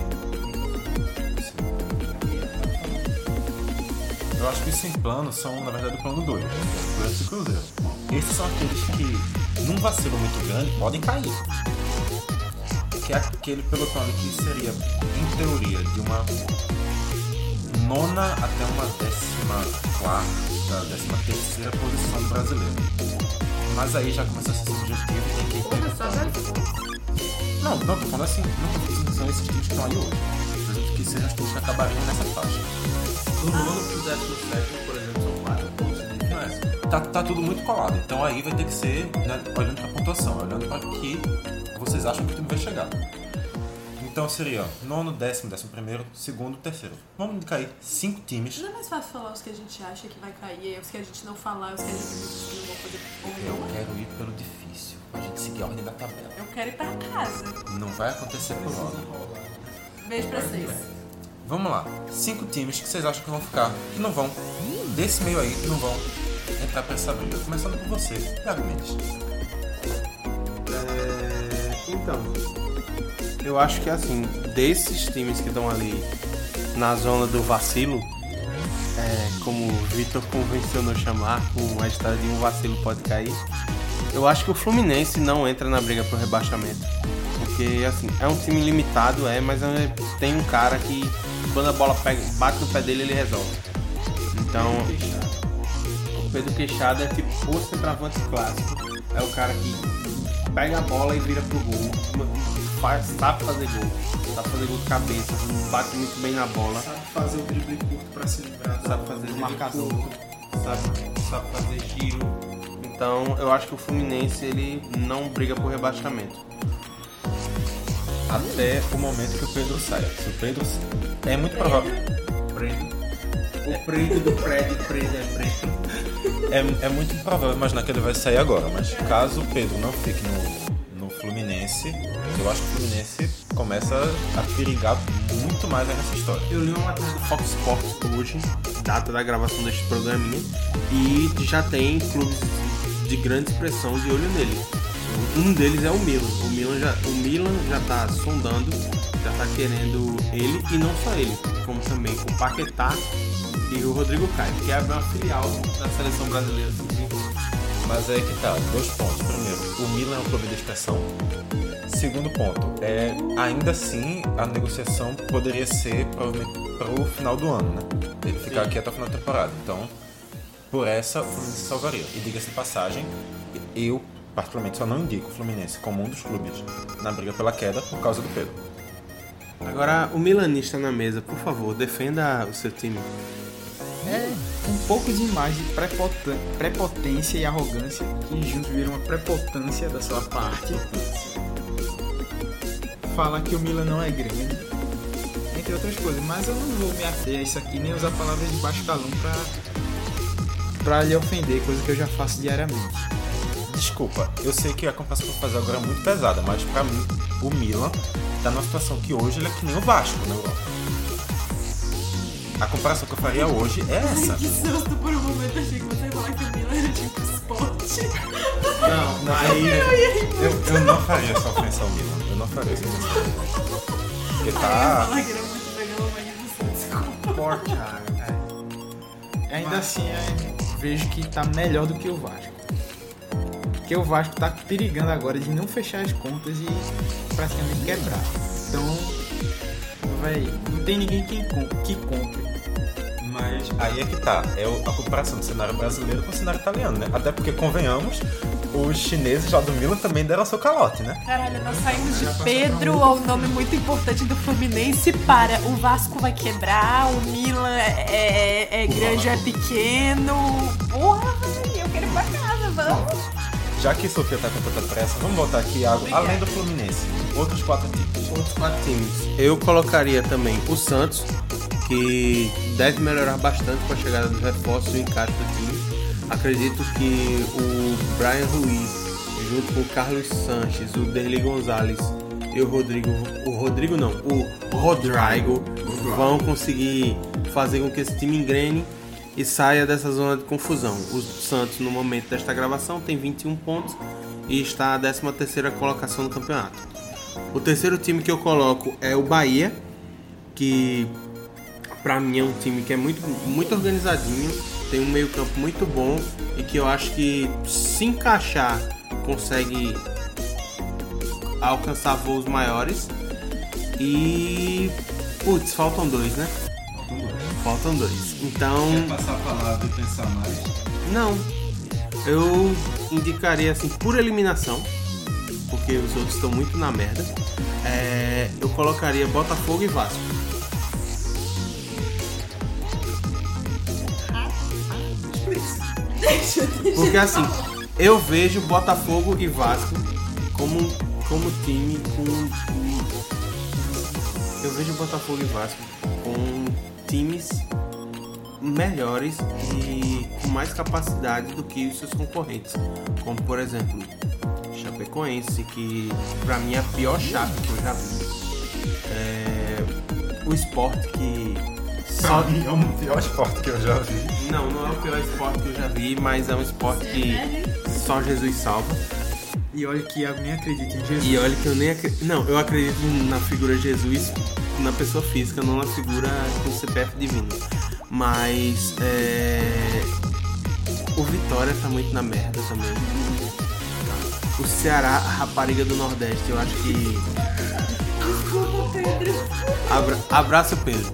Eu acho que os sem plano são, na verdade, o plano 2, Fluminense e Cruzeiro. Esses são aqueles que, num vacilo muito grande, podem cair. Que é aquele pelotão ali que seria, em teoria, de uma nona até uma décima quarta, décima terceira posição do brasileiro. Mas aí já começa a ser subjetivo e tem que não, não, tô falando assim, não tô falando que são esses times que estão aí hoje. Por exemplo, que sejam os times que acabariam nessa faixa.
Nono pro décimo sétimo, por exemplo, são quatro pontos de diferença.
Tá, tá tudo muito colado, então aí vai ter que ser né, olhando pra pontuação, olhando pra que vocês acham que o time vai chegar. Então seria ó, nono, décimo, décimo primeiro, segundo, terceiro. Vamos cair cinco times.
Não é mais fácil falar os que a gente acha que vai cair, os que a gente não falar, os que a gente não vão fazer
Eu quero ir pelo difícil, pra gente seguir a ordem da tabela.
Eu quero ir pra casa.
Não vai acontecer por ordem.
Beijo pra vocês.
Vamos lá. Cinco times que vocês acham que vão ficar, que não vão, desse meio aí, que não vão entrar pra essa briga. Começando por você, Thiago Mendes.
É, Então, eu acho que assim, desses times que estão ali na zona do vacilo, é, como o Vitor convencionou chamar, com a história de um vacilo pode cair, eu acho que o Fluminense não entra na briga pro rebaixamento. Porque, assim, é um time limitado, é, mas é- tem um cara que quando a bola pega, bate no pé dele, ele resolve. Então, o Pedro Queixada é tipo o centroavante clássico. É o cara que pega a bola e vira pro gol. Faz, sabe fazer gol. Sabe fazer gol de cabeça. Bate muito bem na bola.
Sabe fazer o drible curto pra se livrar
Sabe fazer curto, Sabe, sabe fazer giro. Então eu acho que o Fluminense ele não briga por rebaixamento.
Até o momento que o Pedro saia. Se o Pedro. É muito provável.
O preto do prédio, preto é preto.
É, é muito improvável imaginar que ele vai sair agora, mas caso o Pedro não fique no, no Fluminense, eu acho que o Fluminense começa a perigar muito mais nessa história.
Eu li uma matéria do Fox Sports hoje, data da gravação deste programinha, e já tem clubes de grande expressão de olho nele. Um deles é o Milan. O Milan já, o Milan já tá sondando, já tá querendo ele e não só ele, como também o Paquetá e o Rodrigo Caio, que é uma filial da seleção brasileira.
Mas aí que tá, dois pontos. Primeiro, o Milan é um clube de expressão. Segundo ponto, é, ainda assim a negociação poderia ser provavelmente para o final do ano, né? Ele ficar aqui até o final da temporada. Então, por essa, o Fluminense se salvaria. E diga-se de passagem, eu particularmente só não indico o Fluminense como um dos clubes na briga pela queda por causa do Pedro.
Agora, o milanista na mesa, por favor, defenda o seu time.
É um pouco demais de prepota- prepotência e arrogância que juntos viram uma prepotência da sua parte. Fala que o Milan não é grande, entre outras coisas, mas eu não vou me ater a isso aqui nem usar palavras de baixo calão pra, pra lhe ofender, coisa que eu já faço diariamente.
Desculpa, eu sei que a comparação que eu vou fazer agora é muito pesada, mas pra mim, o Milan tá numa situação que hoje ele é que nem o Vasco na Europa. A comparação que eu faria hoje é essa.
Que susto por um momento, achei que você ia falar que o Milan era tipo esporte.
Não, não, aí eu, eu não faria essa ofensa ao Milan. Eu não faria essa ofensa ao Milan. Porque tá.
Falar que era muito legal, mas desculpa.
Forte,
Ainda assim, é, vejo que tá melhor do que o Vasco. Porque o Vasco tá perigando agora de não fechar as contas e praticamente quebrar. Então, vai, não tem ninguém que, com- que compre.
Mas aí é que tá. É a comparação do cenário brasileiro com o cenário italiano, né? Até porque, convenhamos, os chineses lá do Milan também deram seu calote, né?
Caralho, nós saímos de Pedro ao nome muito importante do Fluminense para o Vasco vai quebrar, o Milan é, é- é grande ou é pequeno. Porra, eu quero ir pra casa, vamos.
Já que Sofia tá com tanta pressa, vamos voltar aqui algo além do Fluminense. Outros quatro times.
Outros quatro times. Eu colocaria também o Santos, que deve melhorar bastante com a chegada dos reforços e o encaixe do time. Acredito que o Brian Ruiz, junto com o Carlos Sanches, o Derli Gonzalez e o Rodrigo. O Rodrigo não, o Rodrigo vão conseguir fazer com que esse time engrene e saia dessa zona de confusão. O Santos, no momento desta gravação, tem 21 pontos e está na 13 terceira colocação no campeonato. O terceiro time que eu coloco é o Bahia, que pra mim é um time que é muito, muito organizadinho, tem um meio campo muito bom e que eu acho que se encaixar consegue alcançar voos maiores. E putz, faltam dois, né? Faltam dois. Então,
Passar a palavra e pensar mais.
não. Eu indicaria assim por eliminação, porque os outros estão muito na merda. É, eu colocaria Botafogo e Vasco. Porque assim, eu vejo Botafogo e Vasco como, como time com. Eu vejo Botafogo e Vasco com times melhores e com mais capacidade do que os seus concorrentes. Como por exemplo, Chapecoense, que pra mim é a pior chave que eu já vi. É, o esporte que só.
É o pior esporte que eu já vi.
Não, não é o pior esporte que eu já vi, mas é um esporte que só Jesus salva.
E olha que Iago nem acredita em Jesus.
E olha que eu nem acredito. Não, eu acredito na figura de Jesus na pessoa física, não na figura com CPF divino. Mas é. O Vitória tá muito na merda também. O Ceará, a rapariga do Nordeste, eu acho que. Abra... Abraço, Pedro.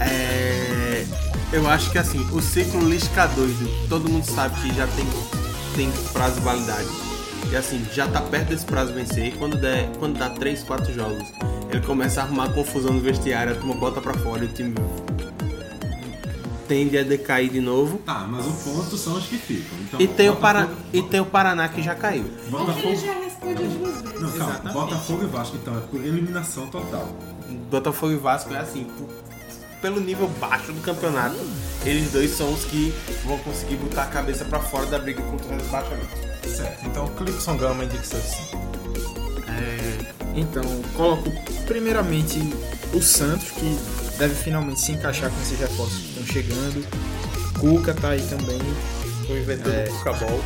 É... Eu acho que assim, o ciclo Lisca doido, todo mundo sabe que já tem, tem prazo de validade. E assim, já tá perto desse prazo vencer. E quando, der, quando dá 3, 4 jogos, ele começa a arrumar confusão no vestiário, a turma bota pra fora e o time tende a decair de novo.
Tá, mas o ponto são os que ficam. Então,
E tem, o Para... e tem o Paraná que já caiu.
Botafogo.
já respondeu duas vezes.
Não, calma. Botafogo e Vasco, então, é por eliminação total.
Botafogo e Vasco é assim, pelo nível baixo do campeonato, eles dois são os que vão conseguir botar a cabeça pra fora da briga contra o rebaixamento.
Certo. Então, Clipson Gama indica cinco.
É, então, coloco primeiramente o Santos, que deve finalmente se encaixar com esses reforços que estão chegando. Cuca tá aí também.
Tô inventando
É.
o Cucabol.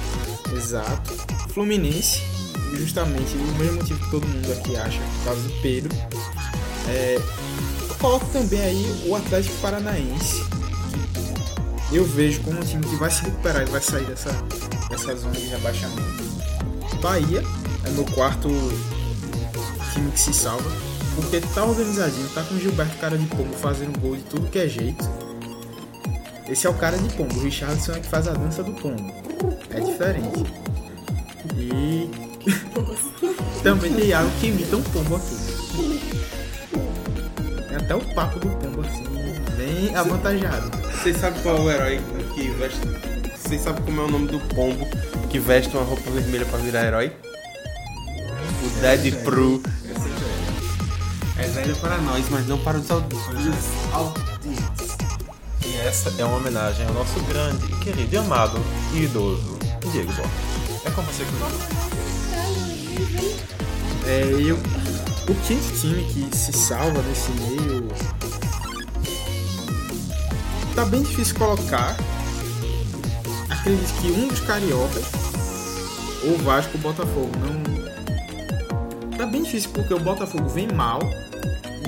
Exato. Fluminense, justamente o mesmo motivo que todo mundo aqui acha, por causa do Pedro. É, coloco também aí o Atlético Paranaense. Eu vejo como um time que vai se recuperar e vai sair dessa, dessa zona de rebaixamento. Bahia é meu quarto time que se salva. Porque tá organizadinho, tá com Gilberto cara de pombo fazendo gol de tudo que é jeito. Esse é o cara de pombo, o Richardson é que faz a dança do pombo. É diferente. E também tem Iago que imita um pombo aqui. Até o papo do pombo assim, bem avantajado.
Vocês sabem qual é o herói que veste. Vocês sabem como é o nome do pombo que veste uma roupa vermelha pra virar herói? O Dead Pro. É velho para nós, mas não para os adultos.
E essa é uma homenagem ao nosso grande, querido e amado e idoso Diego Borges. É com você que
É, eu, o quinto time que se salva nesse meio. Tá bem difícil colocar. Acredito que um dos cariocas, ou Vasco ou Botafogo, não. Tá bem difícil porque o Botafogo vem mal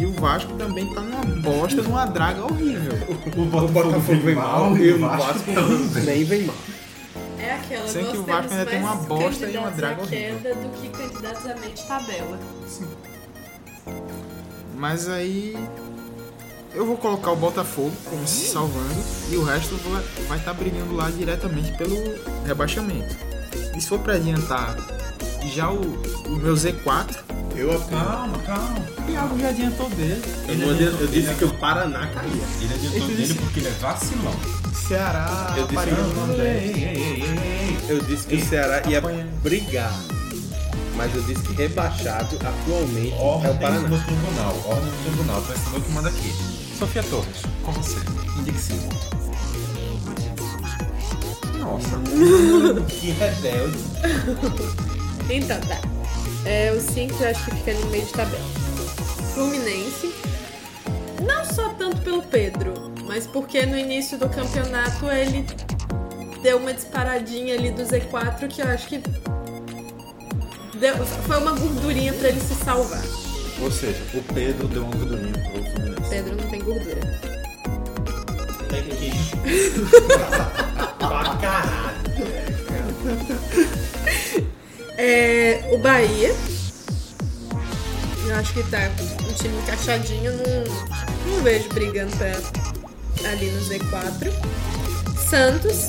e o Vasco também tá numa bosta, numa draga horrível.
O Botafogo, vem mal e o Vasco
Nem vem mal.
É aquela,
Sendo
nós
que o Vasco
temos
ainda tem uma bosta e uma draga
à
horrível.
queda do que candidatos a mente tabela.
Mas aí eu vou colocar o Botafogo como se salvando e o resto vai estar brigando lá diretamente pelo rebaixamento. E se for pra adiantar já o, o meu Z4,
Eu
Calma, calma.
o Thiago já adiantou dele.
Eu, não adianta- eu disse que o Paraná caía.
Ele adiantou
Ele
dele porque ele é vacilão.
Ceará,
Eu disse
Nordeste.
Eu disse que o Ceará ia brigar. Mas eu disse que rebaixado atualmente é o
Ordem
Paraná.
no tribunal. Ordem no tribunal. Pensador que manda aqui. Sofia Torres, com você. Indique cinco. Nossa.
Que rebelde.
Então, tá. É, o 5 eu acho que fica ali no meio de tabela. Fluminense. Não só tanto pelo Pedro, mas porque no início do campeonato ele deu uma disparadinha ali do Z4 que eu acho que deu- foi uma gordurinha pra ele se salvar.
Ou seja, o Pedro deu um gordurinho pro Fluminense.
Pedro não tem gordura.
Tem que pra caralho.
É, o Bahia. Eu acho que tá um time encaixadinho. Não, não vejo brigando pra, ali no Z4. Santos.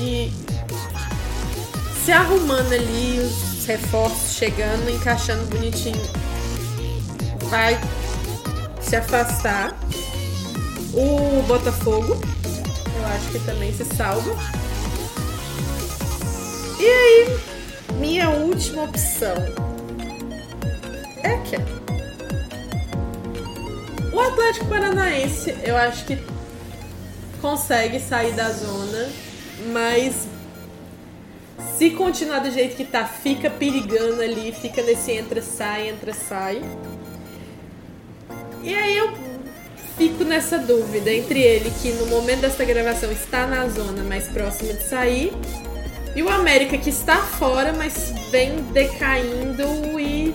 E se arrumando ali, os reforços chegando, encaixando bonitinho. Vai se afastar. O Botafogo. Eu acho que também se salva. E aí, minha última opção é aquela. O Atlético Paranaense, eu acho que consegue sair da zona, mas se continuar do jeito que tá, fica perigando ali, fica nesse entra-sai, entra-sai. E aí eu fico nessa dúvida entre ele, que no momento dessa gravação está na zona mais próxima de sair, E o América que está fora, mas vem decaindo e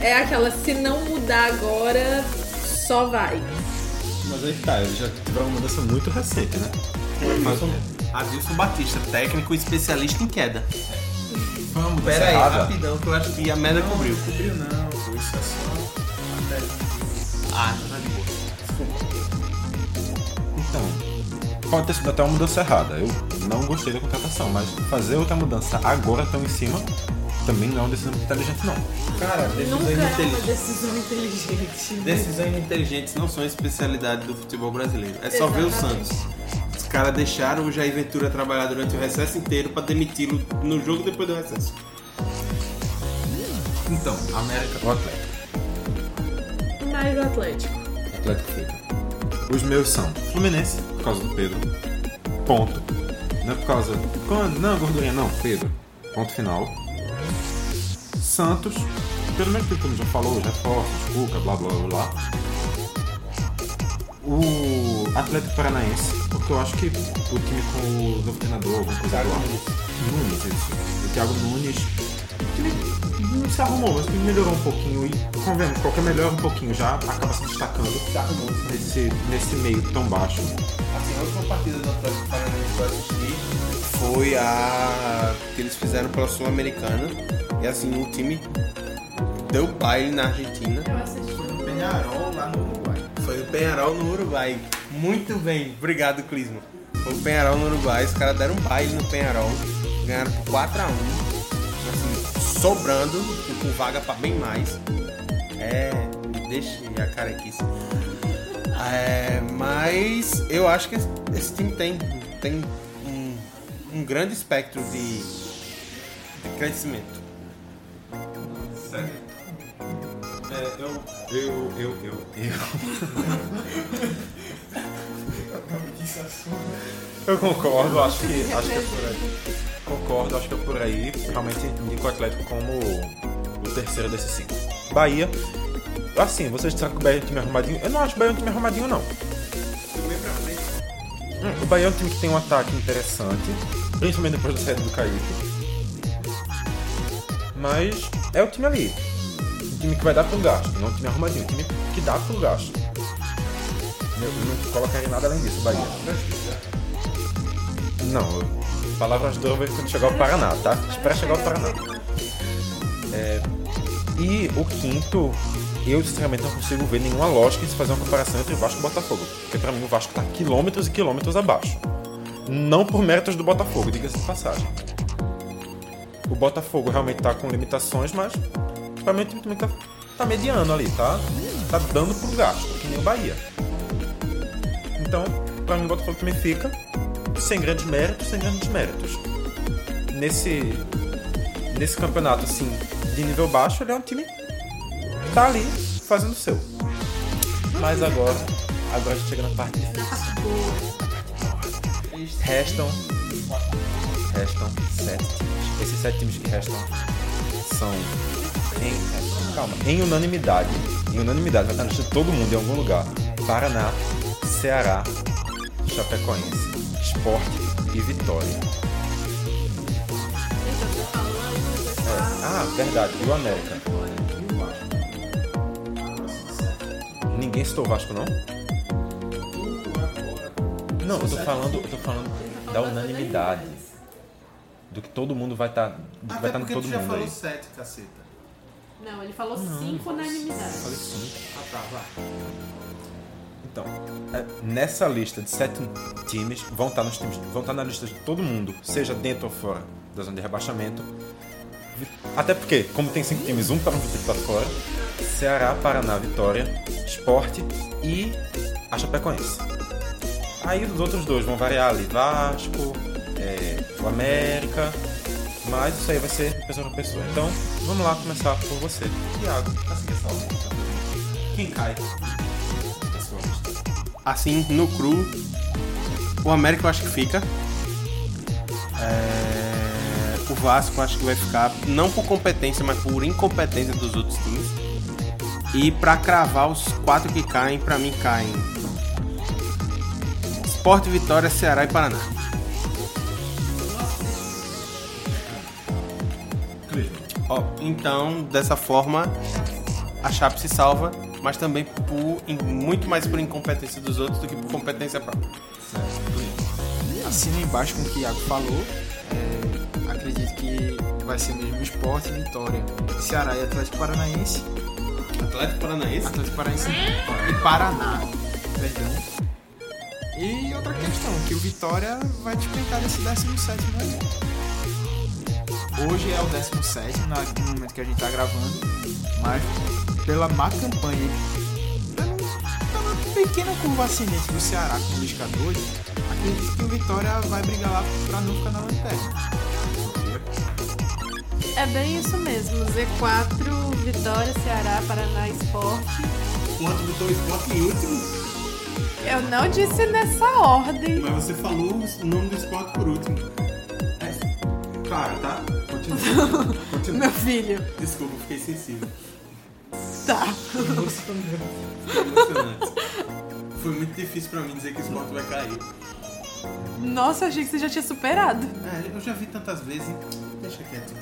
é aquela, se não mudar agora, só vai.
Mas aí tá, eles já tiveram uma mudança muito recente, né? Mais ou menos.
Adilson Batista, técnico especialista em queda. Vamos, pera aí,
errada?
rapidão, que eu acho que a merda cobriu.
Cobriu não, pô, isso é só.
Ah, tá de boa.
Então, pode ter sido até uma mudança errada. Eu não gostei da contratação, mas fazer outra mudança agora tão em cima também não é uma decisão inteligente, não.
Cara, decisões
Nunca é uma
inteligentes.
decisão inteligente.
Decisões inteligentes não são especialidade do futebol brasileiro. É só ver o
Exatamente.
Santos. Os caras deixaram o Jair Ventura trabalhar durante o recesso inteiro pra demiti-lo no jogo depois do recesso.
Então, América ou Atlético?
Mais Atlético.
Atlético feito. Os meus são Fluminense, por causa do Pedro. Ponto. Não é por causa. Quando? Não, gordurinha, não, Pedro. Ponto final. Santos, pelo menos tudo que já falou, os reforços, Cuca, blá blá blá blá. O Atlético Paranaense, porque eu acho que o time com o novo treinador, alguma coisa do lado. Nunes, isso. O Thiago Nunes. O time não se arrumou, mas o time melhorou um pouquinho e, convenhamos, qualquer melhor um pouquinho já acaba se destacando nesse, nesse meio tão baixo.
Assim, a última partida do Atlético Paranaense que eu assisti foi a que eles fizeram pela Sul-Americana. E assim, o time deu baile na Argentina.
Eu assisti.
Penharol lá no
Penharol no Uruguai. Muito bem, obrigado, Clisma. Foi o Penharol no Uruguai, os caras deram um baile no Penharol. Ganharam por 4x1. Assim, sobrando, com vaga pra bem mais. É. Deixa a carequice. É, mas eu acho que esse, time tem, tem um, um grande espectro de, de crescimento.
É, eu, eu, eu, eu, eu. Concordo, acho que, acho que é por aí. Concordo, acho que é por aí. Realmente indico o Atlético como o terceiro desses cinco. Bahia. Assim, vocês disseram que o Bahia é um time arrumadinho. Eu não acho o Bahia um time arrumadinho, não. Hum, O Bahia é um time que tem um ataque interessante, principalmente depois da saída do Kaique. Mas é o time ali. Time que vai dar pro gasto, não um time arrumadinho, um time que dá pro gasto. Eu não colocaria nada além disso, Bahia. Não, palavras duras quando chegar ao Paraná, tá? Espera chegar ao Paraná. É, e o quinto, eu sinceramente não consigo ver nenhuma lógica em se fazer uma comparação entre Vasco e Botafogo. Porque pra mim o Vasco tá quilômetros e quilômetros abaixo. Não por méritos do Botafogo, diga-se de passagem. O Botafogo realmente tá com limitações, mas pra mim o time também tá, tá mediano ali, tá? Tá dando pro gasto, que nem o Bahia. Então, pra mim o Botafogo também fica sem grandes méritos, sem grandes méritos. Nesse nesse campeonato assim de nível baixo, ele é um time que tá ali fazendo o seu. Mas agora, agora a gente chega na parte difícil. Restam restam sete times. Esses sete times que restam são em, calma, em unanimidade, em unanimidade, vai estar na lista de todo mundo em algum lugar. Paraná, Ceará, Chapecoense, Sport e Vitória. É, Ah, verdade, e o América? Ninguém citou o Vasco, não? Não, eu tô falando, eu tô falando da unanimidade. Do que todo mundo vai estar. vai
Até
estar no
porque
todo
tu já
mundo
falou
aí.
7, caceta.
Não, ele falou cinco unanimidades.
Falei cinco.
Ah tá, vai.
Então, é, nessa lista de sete times, vão estar nos times, vão estar na lista de todo mundo, seja dentro ou fora da zona de rebaixamento. Até porque, como tem cinco times, um para não estar fora. Ceará, Paraná, Vitória, Esporte e a Chapecoense. Aí os outros dois vão variar ali, Vasco, é, o América, mas isso aí vai ser pessoa por pessoa. Então, vamos lá começar por você. Thiago, assim. Quem cai?
Assim, no cru, o América eu acho que fica. É, O Vasco eu acho que vai ficar, não por competência, mas por incompetência dos outros times. E pra cravar os quatro que caem, pra mim caem Sport, Vitória, Ceará e Paraná. Então, dessa forma, a Chape se salva, mas também por, muito mais por incompetência dos outros do que por competência própria.
Assina embaixo com o que o Iago falou. É, acredito que vai ser mesmo Esporte, Vitória, Ceará e Atlético Paranaense.
Atlético Paranaense?
Atlético Paranaense e Paraná. Perdão. E outra questão, que o Vitória vai despencar desse 17 aí. Hoje é o 17 na- no momento que a gente tá gravando, mas pela má campanha, pela, pela pequena curva ascendente do Ceará com o Lisca doido, acredito que o Vitória vai brigar lá pra não ficar na lanterna.
É bem isso mesmo. Z4, Vitória, Ceará, Paraná, Esporte.
Quanto o esporte em último,
Eu não disse nessa ordem.
mas você falou o nome do esporte por último.
Claro, tá? Continua. Continua.
Meu filho.
Desculpa, fiquei sensível.
Tá.
Emocionante. Foi muito difícil pra mim dizer que o esporte vai cair.
Nossa, achei que você já tinha superado.
É, eu já vi tantas vezes? Deixa quieto.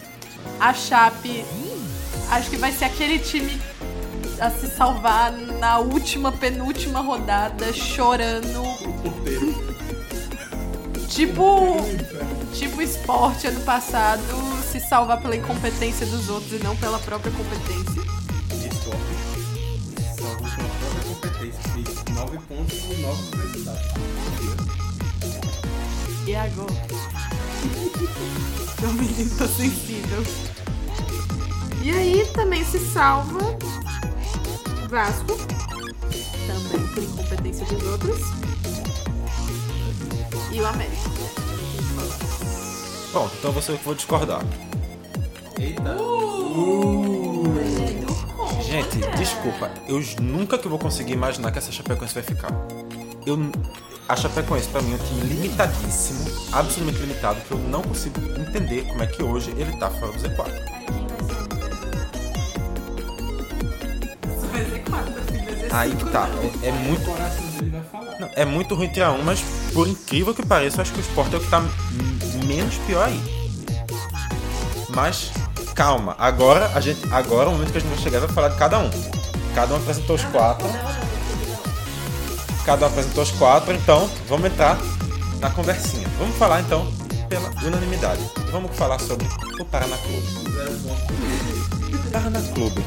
A Chape, acho que vai ser aquele time a se salvar na última, penúltima rodada, chorando.
Porteiro.
Tipo, tipo esporte ano passado, se salvar pela incompetência dos outros e não pela própria competência.
E esporte. Pela própria competência. Fez 9 pontos e 9 universidades.
E agora? Meu menino tá sensível. E aí também se salva Vasco, também por incompetência dos outros. E o América.
Bom, então você eu vou discordar.
Eita.
Gente, desculpa, eu nunca que vou conseguir imaginar que essa Chapecoense vai ficar. Eu, a Chapecoense pra mim é um time limitadíssimo, absolutamente limitado, que eu não consigo entender como é que hoje ele tá fora do Z4.
Vai ser quatro, filho, vai ser
Aí que tá, é, é muito, não, é muito ruim tirar um, mas por incrível que pareça, eu acho que o Sport é o que tá menos pior aí. Mas calma, agora a gente, agora é o momento que a gente vai chegar vai falar de cada um. Cada um apresentou os quatro. Cada um apresentou os quatro, então vamos entrar na conversinha. Vamos falar então pela unanimidade. Vamos falar sobre o Paraná Clube. Paraná Clube.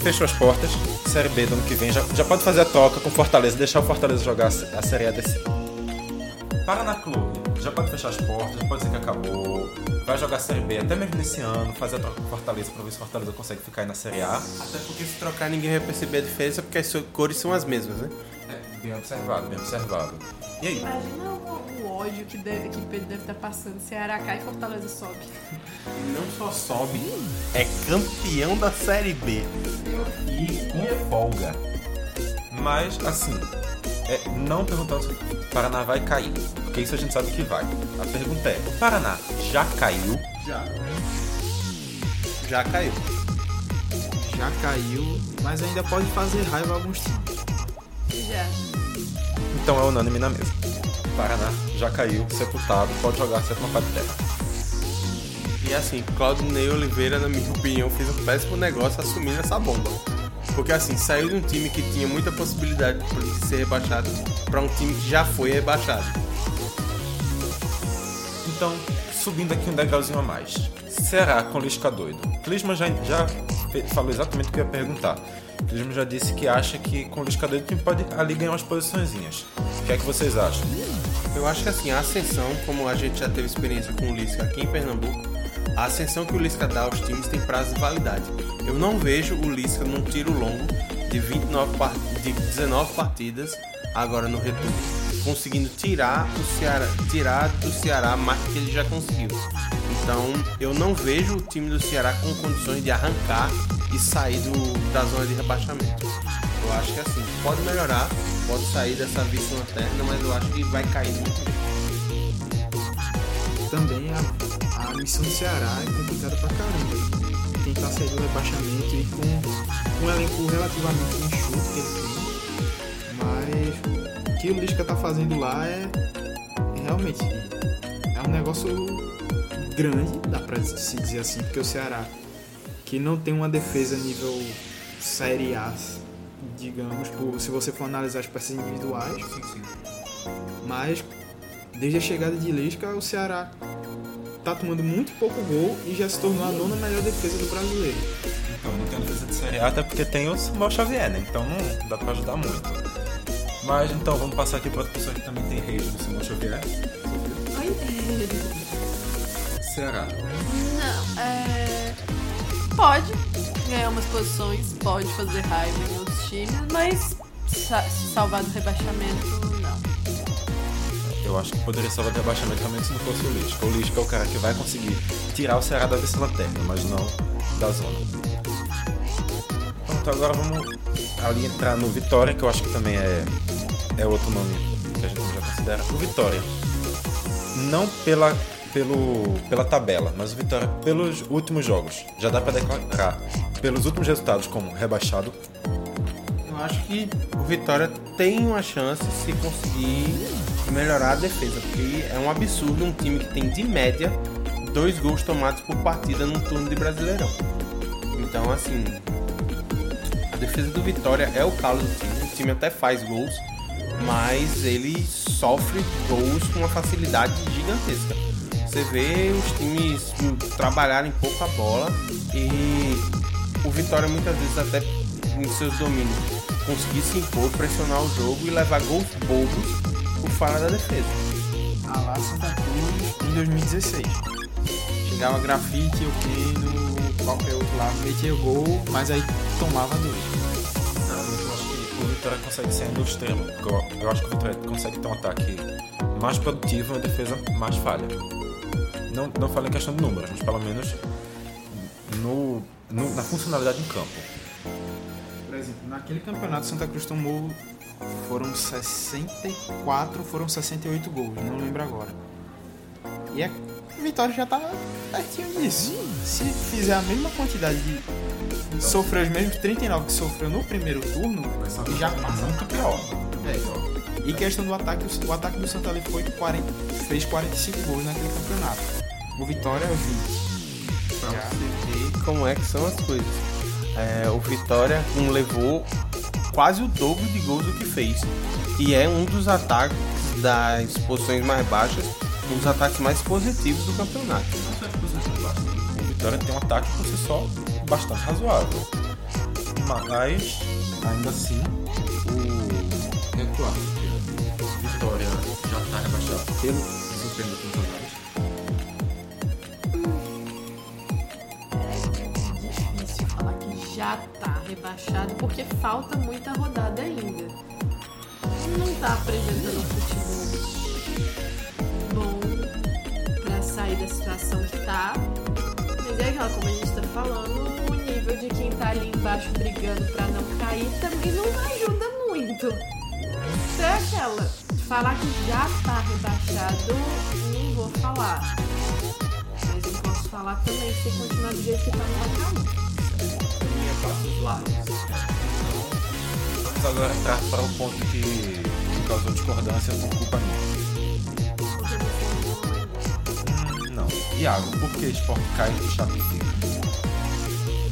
Fechou as portas. Série B do ano que vem já, já pode fazer a troca com Fortaleza, deixar o Fortaleza jogar a Série A desse. Paraná Clube. Já pode fechar as portas, já pode dizer que acabou. Vai jogar a Série B até mesmo nesse ano, fazer a troca com Fortaleza pra ver se o Fortaleza consegue ficar aí na Série A.
Até porque se trocar ninguém vai perceber a diferença porque as cores são as mesmas, né?
É, bem observado, bem observado. E aí?
Imagina o, o ódio que, deve, que Pedro deve estar passando. Ceará cai e Fortaleza sobe.
Não só sobe, é campeão da Série B.
E com folga. Mas, assim, é, não perguntando se o Paraná vai cair, porque isso a gente sabe que vai. A pergunta é: o Paraná já caiu?
Já.
Já caiu.
Já caiu, mas ainda pode fazer raiva a alguns times.
Já.
Então é unânime na mesa. O Paraná já caiu, sepultado, pode jogar a sétima parte de terra.
E assim, Claudinei Oliveira, na minha opinião, fez um péssimo negócio assumindo essa bomba. Porque assim, saiu de um time que tinha muita possibilidade de ser rebaixado para um time que já foi rebaixado.
Então, subindo aqui um degrauzinho a mais. Será com Lisca doido? Clisman já, já falou exatamente o que eu ia perguntar. Clisman já disse que acha que com Lisca doido o time pode ali ganhar umas posiçõezinhas. O que é que vocês acham?
Eu acho que assim, a ascensão, como a gente já teve experiência com o Lisca aqui em Pernambuco, a ascensão que o Lisca dá aos times tem prazo de validade. Eu não vejo o Lisca num tiro longo de 29 par- de 19 partidas agora no retorno, conseguindo tirar o Ceará, tirar do Ceará mais que ele já conseguiu. Então, eu não vejo o time do Ceará com condições de arrancar e sair do- da zona de rebaixamento. Eu acho que assim, pode melhorar, pode sair dessa vice-lanterna, mas eu acho que vai cair jeito.
Também a, a missão do Ceará é complicada pra caramba. Tentar sair do rebaixamento e com, um elenco relativamente enxuto que ele tem. Mas o que o Lisca tá fazendo lá é, é realmente é um negócio grande, dá pra se dizer assim, porque o Ceará, que não tem uma defesa nível Série A, digamos, por, se você for analisar as peças individuais. Mas, desde a chegada de Lisca, o Ceará tá tomando muito pouco gol e já se tornou a nona melhor defesa do brasileiro.
Então, não tem defesa de Série A, até porque tem o Samuel Xavier, né? Então não dá pra ajudar muito. Mas então, vamos passar aqui para outra pessoa que também tem rage no Samuel Xavier. Ceará.
Não, é. Pode ganhar umas posições, pode fazer raiva em outros times, mas sa salvar do rebaixamento.
Eu acho que poderia salvar do rebaixamento realmente se não fosse o Lisca. O Lisca é o cara que vai conseguir tirar o Ceará da vice-lanterna, mas não da zona. Pronto, agora vamos ali entrar no Vitória, que eu acho que também é, é outro nome que a gente já considera. O Vitória. Não pela, pelo, pela tabela, mas o Vitória pelos últimos jogos. Já dá pra declarar pelos últimos resultados como rebaixado.
Eu acho que o Vitória tem uma chance se conseguir melhorar a defesa, porque é um absurdo um time que tem de média dois gols tomados por partida num turno de Brasileirão. Então, assim, a defesa do Vitória é o calo do time. O time até faz gols, mas ele sofre gols com uma facilidade gigantesca. Você vê os times trabalharem pouco a bola e o Vitória muitas vezes até em seus domínios conseguir se impor, pressionar o jogo e levar gols bobos por falha da defesa.
A lá Santa Cruz em 2016. Chegava grafite, o que no qualquer outro lado metia gol, mas aí tomava dois.
Não, eu acho que o Vitória consegue ser no extremo. Eu, eu acho que o Vitória consegue ter um ataque mais produtivo e uma defesa mais falha. Não, não falo em questão de números, mas pelo menos no, no- na funcionalidade em campo.
Por exemplo, naquele campeonato Santa Cruz tomou foram 64, foram 68 gols, não lembro agora. E a Vitória já tá pertinho disso. Se fizer a mesma quantidade de sofrer os mesmos 39 que sofreu no primeiro turno, já passa
Muito pior.
É. E questão do ataque, o ataque do Santa Lê foi 40, fez 45 gols naquele campeonato. O Vitória 20.
Pra
Já.
você ver como é que são as coisas. É, o Vitória um, levou quase o dobro de gols do que fez. E é um dos ataques das posições mais baixas, um dos ataques mais positivos do campeonato.
O Vitória tem um ataque por si só bastante razoável. Mas, ainda assim, o. Recuar. Vitória já está rebaixado pelo desempenho dos funcionários.
É difícil falar que já tá rebaixado, porque falta muita rodada ainda. Não tá apresentando futebol bom pra sair da situação que tá. Mas é aquela, como a gente tá falando, o nível de quem tá ali embaixo brigando pra não cair também não ajuda muito. Então é aquela, falar que já tá rebaixado, não vou falar. Mas posso falar também se continuar do jeito que tá, cair.
Linha Então, vamos agora entrar para o ponto que, causou discordância por culpa minha. Não. Iago, por que esporte cai e Chape?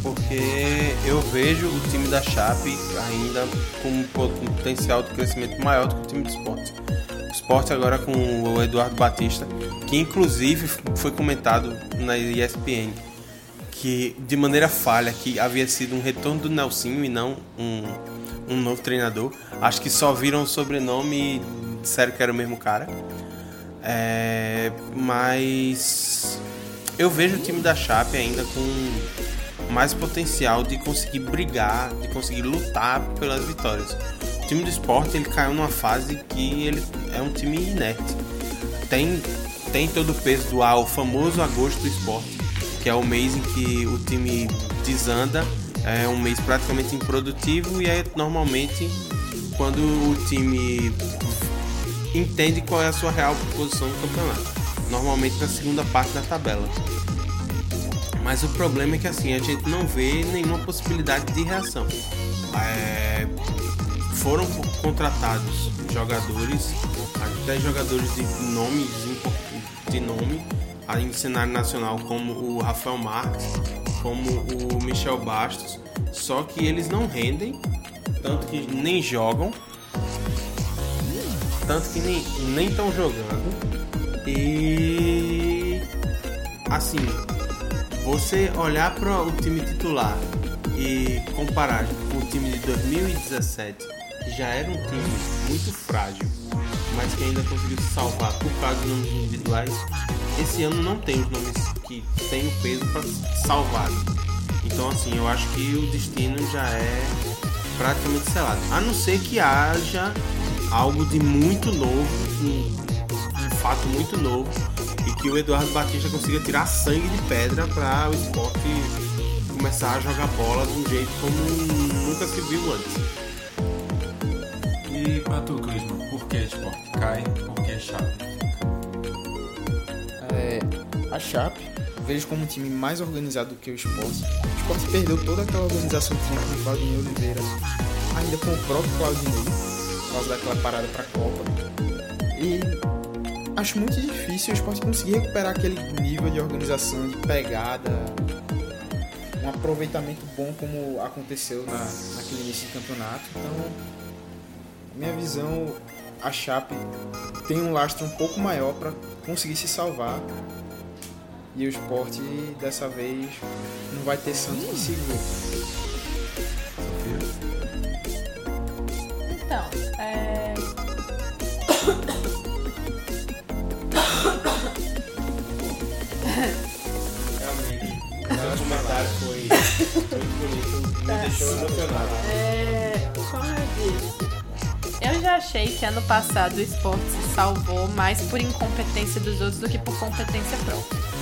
Porque eu vejo o time da Chape ainda com um potencial de crescimento maior do que o time do esporte. O esporte agora com o Eduardo Batista, que inclusive foi comentado na ESPN, que de maneira falha que havia sido um retorno do Nelsinho e não um, um novo treinador. Acho que só viram o sobrenome e disseram que era o mesmo cara. É, mas eu vejo o time da Chape ainda com mais potencial de conseguir brigar, de conseguir lutar pelas vitórias. O time do esporte ele caiu numa fase que ele é um time inerte. Tem, tem todo o peso do ah, o famoso agosto do esporte, que é o mês em que o time desanda, é um mês praticamente improdutivo e é normalmente quando o time entende qual é a sua real posição no campeonato. Normalmente na segunda parte da tabela. Mas o problema é que assim, a gente não vê nenhuma possibilidade de reação. É, foram contratados jogadores, até jogadores de nomes de nome, em cenário nacional, como o Rafael Marques, como o Michel Bastos, só que eles não rendem, tanto que nem jogam, tanto que nem estão jogando. E assim, você olhar para o time titular e comparar com o time de 2017, que já era um time muito frágil, mas que ainda conseguiu se salvar por causa dos nomes individuais, esse ano não tem os nomes que têm o peso para salvar. Então, assim, eu acho que o destino já é praticamente selado. A não ser que haja algo de muito novo, um, fato muito novo, e que o Eduardo Batista consiga tirar sangue de pedra para o esporte começar a jogar bola de um jeito como nunca se viu antes.
E pra tu, Clisman, por que esporte cai? Por que?
É, a Chape vejo como um time mais organizado do que o esporte. O esporte perdeu toda aquela organização que tinha com o Claudinei Oliveira, ainda com o próprio Claudinei, por causa daquela parada pra Copa. E acho muito difícil o esporte conseguir recuperar aquele nível de organização, de pegada, um aproveitamento bom como aconteceu na, naquele início de campeonato. Então, minha visão, a Chape tem um lastro um pouco maior para conseguir se salvar. E o esporte dessa vez não vai ter santo que segure.
Então, é...
Realmente, o comentário foi muito bonito, me deixou emocionado.
É, como eu disse, eu já achei que ano passado o esporte se salvou mais por incompetência dos outros do que por competência própria.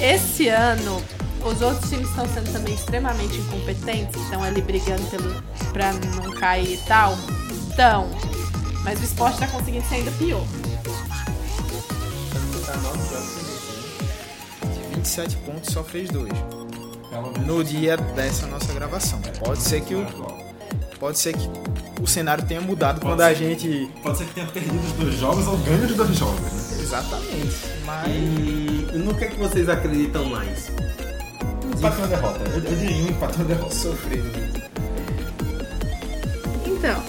Esse ano, os outros times estão sendo também extremamente incompetentes, estão ali brigando pelo, pra não cair e tal. Então, mas o esporte tá conseguindo ser ainda pior.
Tá nove jogos seguidos?
De 27 pontos, só fez dois. No dia dessa nossa gravação. Pode ser que o, pode ser que o cenário tenha mudado quando a gente.
Pode ser que tenha perdido os dois jogos ou ganho os dois jogos, né?
Exatamente. Mas.
E no que, é que vocês acreditam mais?
Empate ou derrota? Eu, eu diria um empate ou derrota.
Sofrido.
Então,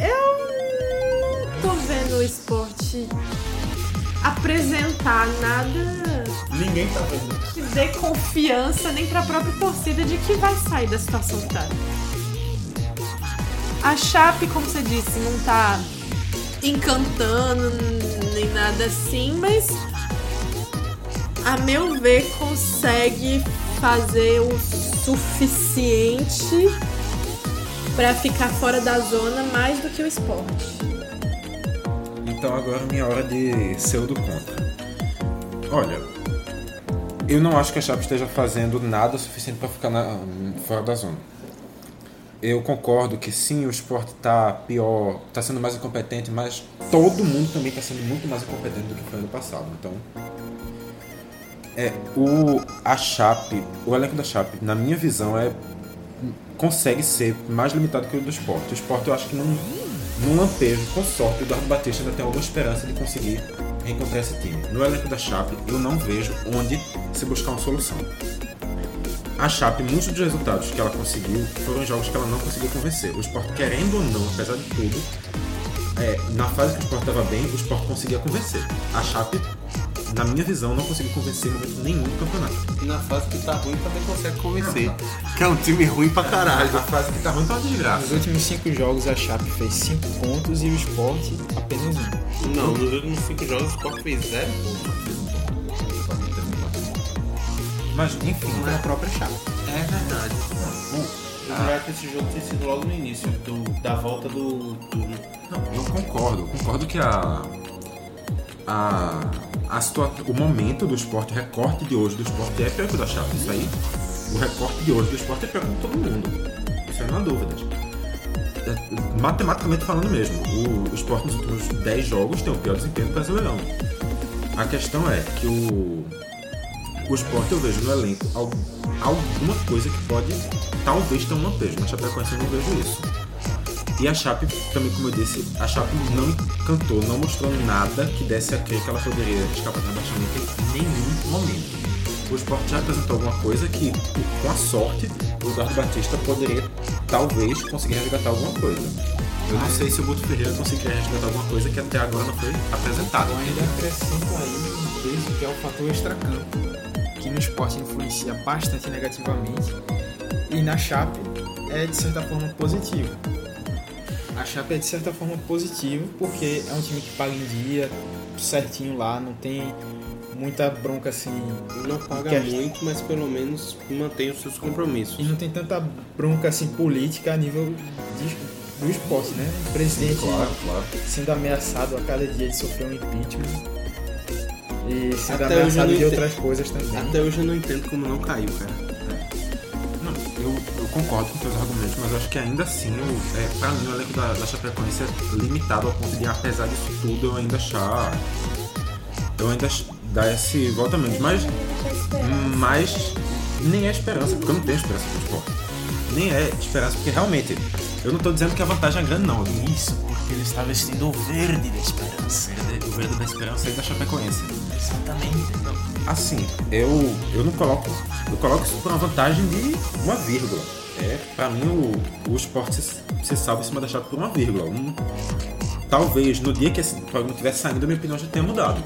eu não tô vendo o esporte apresentar nada
Ninguém tá vendo.
que dê confiança nem pra própria torcida de que vai sair da situação que tá. A Chape, como você disse, não tá encantando nem nada assim, mas a meu ver consegue fazer o suficiente pra ficar fora da zona mais do que o esporte.
Então agora é minha hora de ser o do contra. Olha, eu não acho que a Chape esteja fazendo nada suficiente para ficar na- fora da zona. Eu concordo que sim, o esporte tá pior, tá sendo mais incompetente, mas todo mundo também tá sendo muito mais incompetente do que foi ano passado. Então, é o a Chape, o elenco da Chape, na minha visão é consegue ser mais limitado que o do esporte. O esporte eu acho que num, num lampejo, com sorte, o Eduardo Batista ainda tem alguma esperança de conseguir reencontrar esse time. No elenco da Chape, eu não vejo onde se buscar uma solução. A Chape, muitos dos resultados que ela conseguiu foram jogos que ela não conseguiu convencer. O esporte, querendo ou não, apesar de tudo, é, na fase que o esporte estava bem, o esporte conseguia convencer. A Chape, na minha visão, não conseguiu convencer em momento nenhum do campeonato.
E na fase que tá ruim também consegue convencer. Que é um time ruim pra caralho.
A fase que tá ruim tá uma desgraça.
Nos últimos cinco jogos a Chape fez cinco pontos e o esporte apenas um.
Não, nos últimos cinco jogos o Sport fez zero pontos.
Mas, enfim,
Não é a própria Chape.
É verdade. Eu jurava que esse jogo tinha sido logo no início do, da volta do turno.
Não, eu concordo. Eu concordo que a. A. a o momento do esporte, o recorte de hoje do esporte é pior que o da Chape. Isso aí. O recorte de hoje do esporte é pior que todo mundo. Isso aí não há dúvidas. É, matematicamente falando mesmo, o, o esporte nos últimos 10 jogos tem o pior desempenho do Brasileirão. A questão é que o. O esporte eu vejo no elenco al- alguma coisa que pode talvez ter um lampejo. Na Chapecoense eu não vejo isso. E a Chape, também como eu disse, a Chape não cantou, não mostrou nada que desse a crer que ela poderia escapar do rebaixamento em nenhum momento. O Sport já apresentou alguma coisa que, com a sorte, o Eduardo Batista poderia, talvez, conseguir resgatar alguma coisa. Eu não sei se o Guto Ferreira conseguiria resgatar alguma coisa que até agora não foi apresentada.
Eu ainda acrescento aí um peso que é o fator extracampo, que no esporte influencia bastante negativamente e na Chape é de certa forma positivo. A Chape é de certa forma positivo porque é um time que paga em dia, certinho lá, não tem muita bronca assim.
Não paga
que
muito, mas pelo menos mantém os seus compromissos.
E não tem tanta bronca assim política a nível de- do esporte, né? O presidente
Claro, claro.
sendo ameaçado a cada dia de sofrer um impeachment. E sendo
Até
ameaçado de
entendo.
outras coisas também.
Até hoje eu não entendo como não caiu, cara.
Concordo com seus argumentos, mas eu acho que ainda assim, o, é, pra mim, o elenco da, da Chapecoense é limitado ao ponto de, apesar disso tudo, eu ainda achar. Eu ainda dar esse votamento. Mas, mas nem é esperança, porque eu não tenho esperança pro esporte. Nem é esperança, porque realmente, eu não tô dizendo que a vantagem é grande, não. Eu digo isso porque ele está vestindo o verde da esperança. O verde da esperança é da Chapecoense.
Exatamente.
Assim, eu, eu não coloco. Eu coloco isso por uma vantagem de uma vírgula. É, pra mim o, o esporte se, se salva em cima da chave por uma vírgula. Um- talvez no dia que esse programa estiver saindo, a minha opinião já tenha mudado.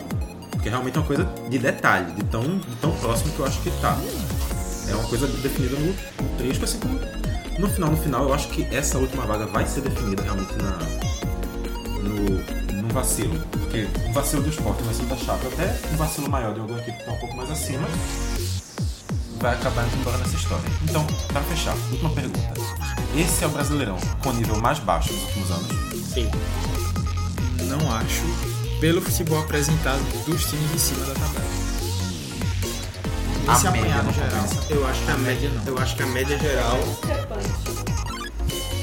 Porque realmente é uma coisa de detalhe, de tão, de tão próximo que eu acho que tá. É uma coisa definida no, no trecho, assim como no final, no final, eu acho que essa última vaga vai ser definida realmente na, no, no vacilo. Porque um vacilo do esporte, um vacilo da chapa, até um vacilo maior de alguma equipe que está um pouco mais acima, vai acabar indo embora nessa história. Então, para fechar, última pergunta. Esse é o Brasileirão com nível mais baixo dos últimos anos?
Sim.
Não acho, pelo futebol apresentado dos times de cima da tabela.
A
Esse
média
apanhado
não
geral.
compensa.
Eu acho que a média não. Eu acho que a média geral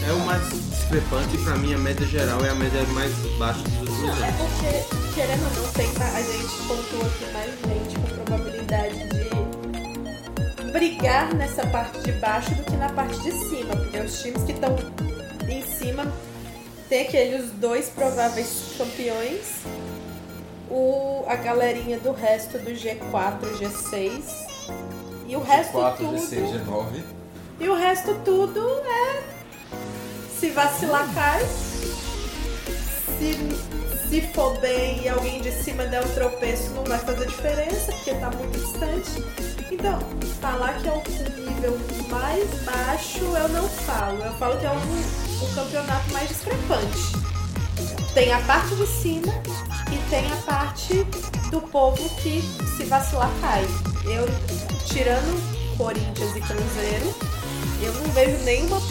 é o mais discrepante e pra mim a média geral é a média mais baixa dos últimos
Não, é
anos.
porque, querendo ou não, tem, a gente pontua aqui mais gente com probabilidade de brigar nessa parte de baixo do que na parte de cima. Porque os times que estão em cima tem aqueles dois prováveis campeões, o, a galerinha do resto do G4, G6. E o resto tudo.
G9.
E o resto tudo é. Se vacilar, cai. Se, se for bem e alguém de cima der um tropeço, não vai fazer diferença, porque tá muito distante. Então, falar que é o nível mais baixo, eu não falo. Eu falo que é o, campeonato mais discrepante. Tem a parte de cima e tem a parte do povo que se vacilar cai. Eu, tirando Corinthians e Cruzeiro, eu não vejo nenhuma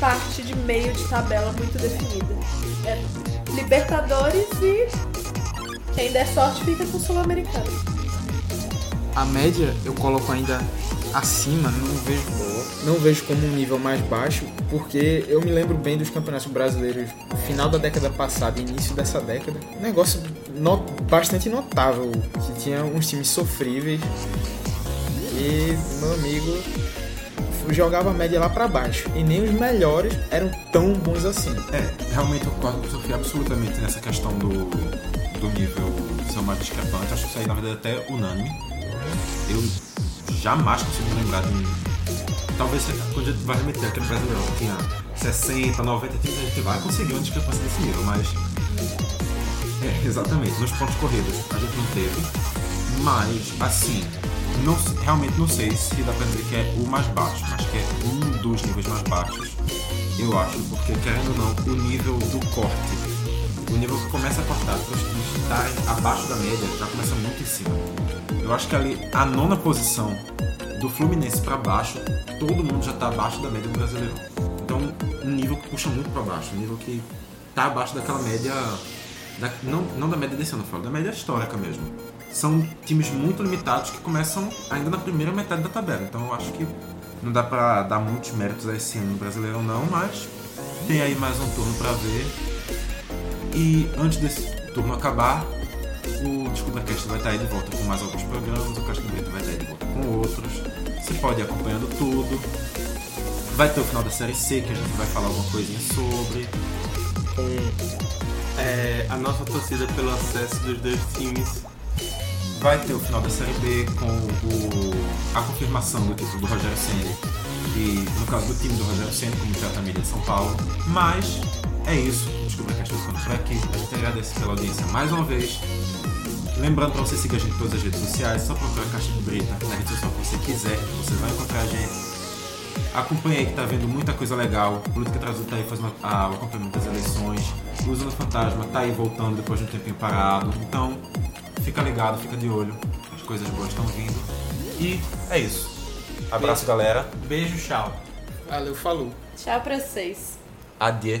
parte de meio de tabela muito definida. É Libertadores e quem der sorte fica com o Sul-Americano.
A média eu coloco ainda acima, não vejo, não vejo como um nível mais baixo, porque eu me lembro bem dos campeonatos brasileiros final da década passada e início dessa década. Um negócio no- bastante notável, que tinha uns times sofríveis e meu amigo jogava a média lá pra baixo. E nem os melhores eram tão bons assim.
É, realmente eu concordo com o Sofia absolutamente nessa questão do, do nível ser mais discrepante. Acho que isso aí na verdade é até unânime. Eu jamais consigo lembrar de um. Talvez quando a gente vai remeter aquele brasileiro que tinha 60, 90 times, a gente vai conseguir uma discrepância desse nível, mas. É, exatamente. Nos pontos corridos a gente não teve. Mas, assim, não, realmente não sei se dá pra dizer que é o mais baixo, mas que é um dos níveis mais baixos. Eu acho, porque querendo ou não, o nível do corte, o nível que começa a cortar times estarem abaixo da média, já começa muito em cima. Eu acho que ali, a nona posição do Fluminense para baixo, todo mundo já tá abaixo da média do Brasileirão. Então, um nível que puxa muito para baixo, um nível que tá abaixo daquela média, da- não, não da média desse ano, eu falo, da média histórica mesmo. São times muito limitados que começam ainda na primeira metade da tabela. Então, eu acho que não dá pra dar muitos méritos a esse ano no Brasileirão não, mas tem aí mais um turno pra ver. E antes desse turno acabar, o Desculpa Cast vai estar aí de volta com mais alguns programas, o Casco Brito vai estar aí de volta com outros. Você pode ir acompanhando tudo. Vai ter o final da série C, que a gente vai falar alguma coisinha sobre.
Com é, a nossa torcida pelo acesso dos dois times.
Vai ter o final da série B com o, a confirmação do título do Rogério Senna. E no caso do time do Rogério Senna, como trata a mídia de São Paulo. Mas é isso. Desculpa que estou ficando por aqui. A gente agradece pela audiência mais uma vez. Lembrando para você seguir a gente em todas as redes sociais, só procurar Caixa de Brita na rede social que você quiser, você vai encontrar a gente. Acompanhe aí que tá vendo muita coisa legal. Política Trazuta tá aí fazendo a- o acompanhamento das eleições. O Uso do Fantasma tá aí voltando depois de um tempinho parado. Então, fica ligado, fica de olho. As coisas boas estão vindo. E é isso. Abraço, galera.
Beijo, tchau.
Valeu, falou.
Tchau pra vocês.
Adieu.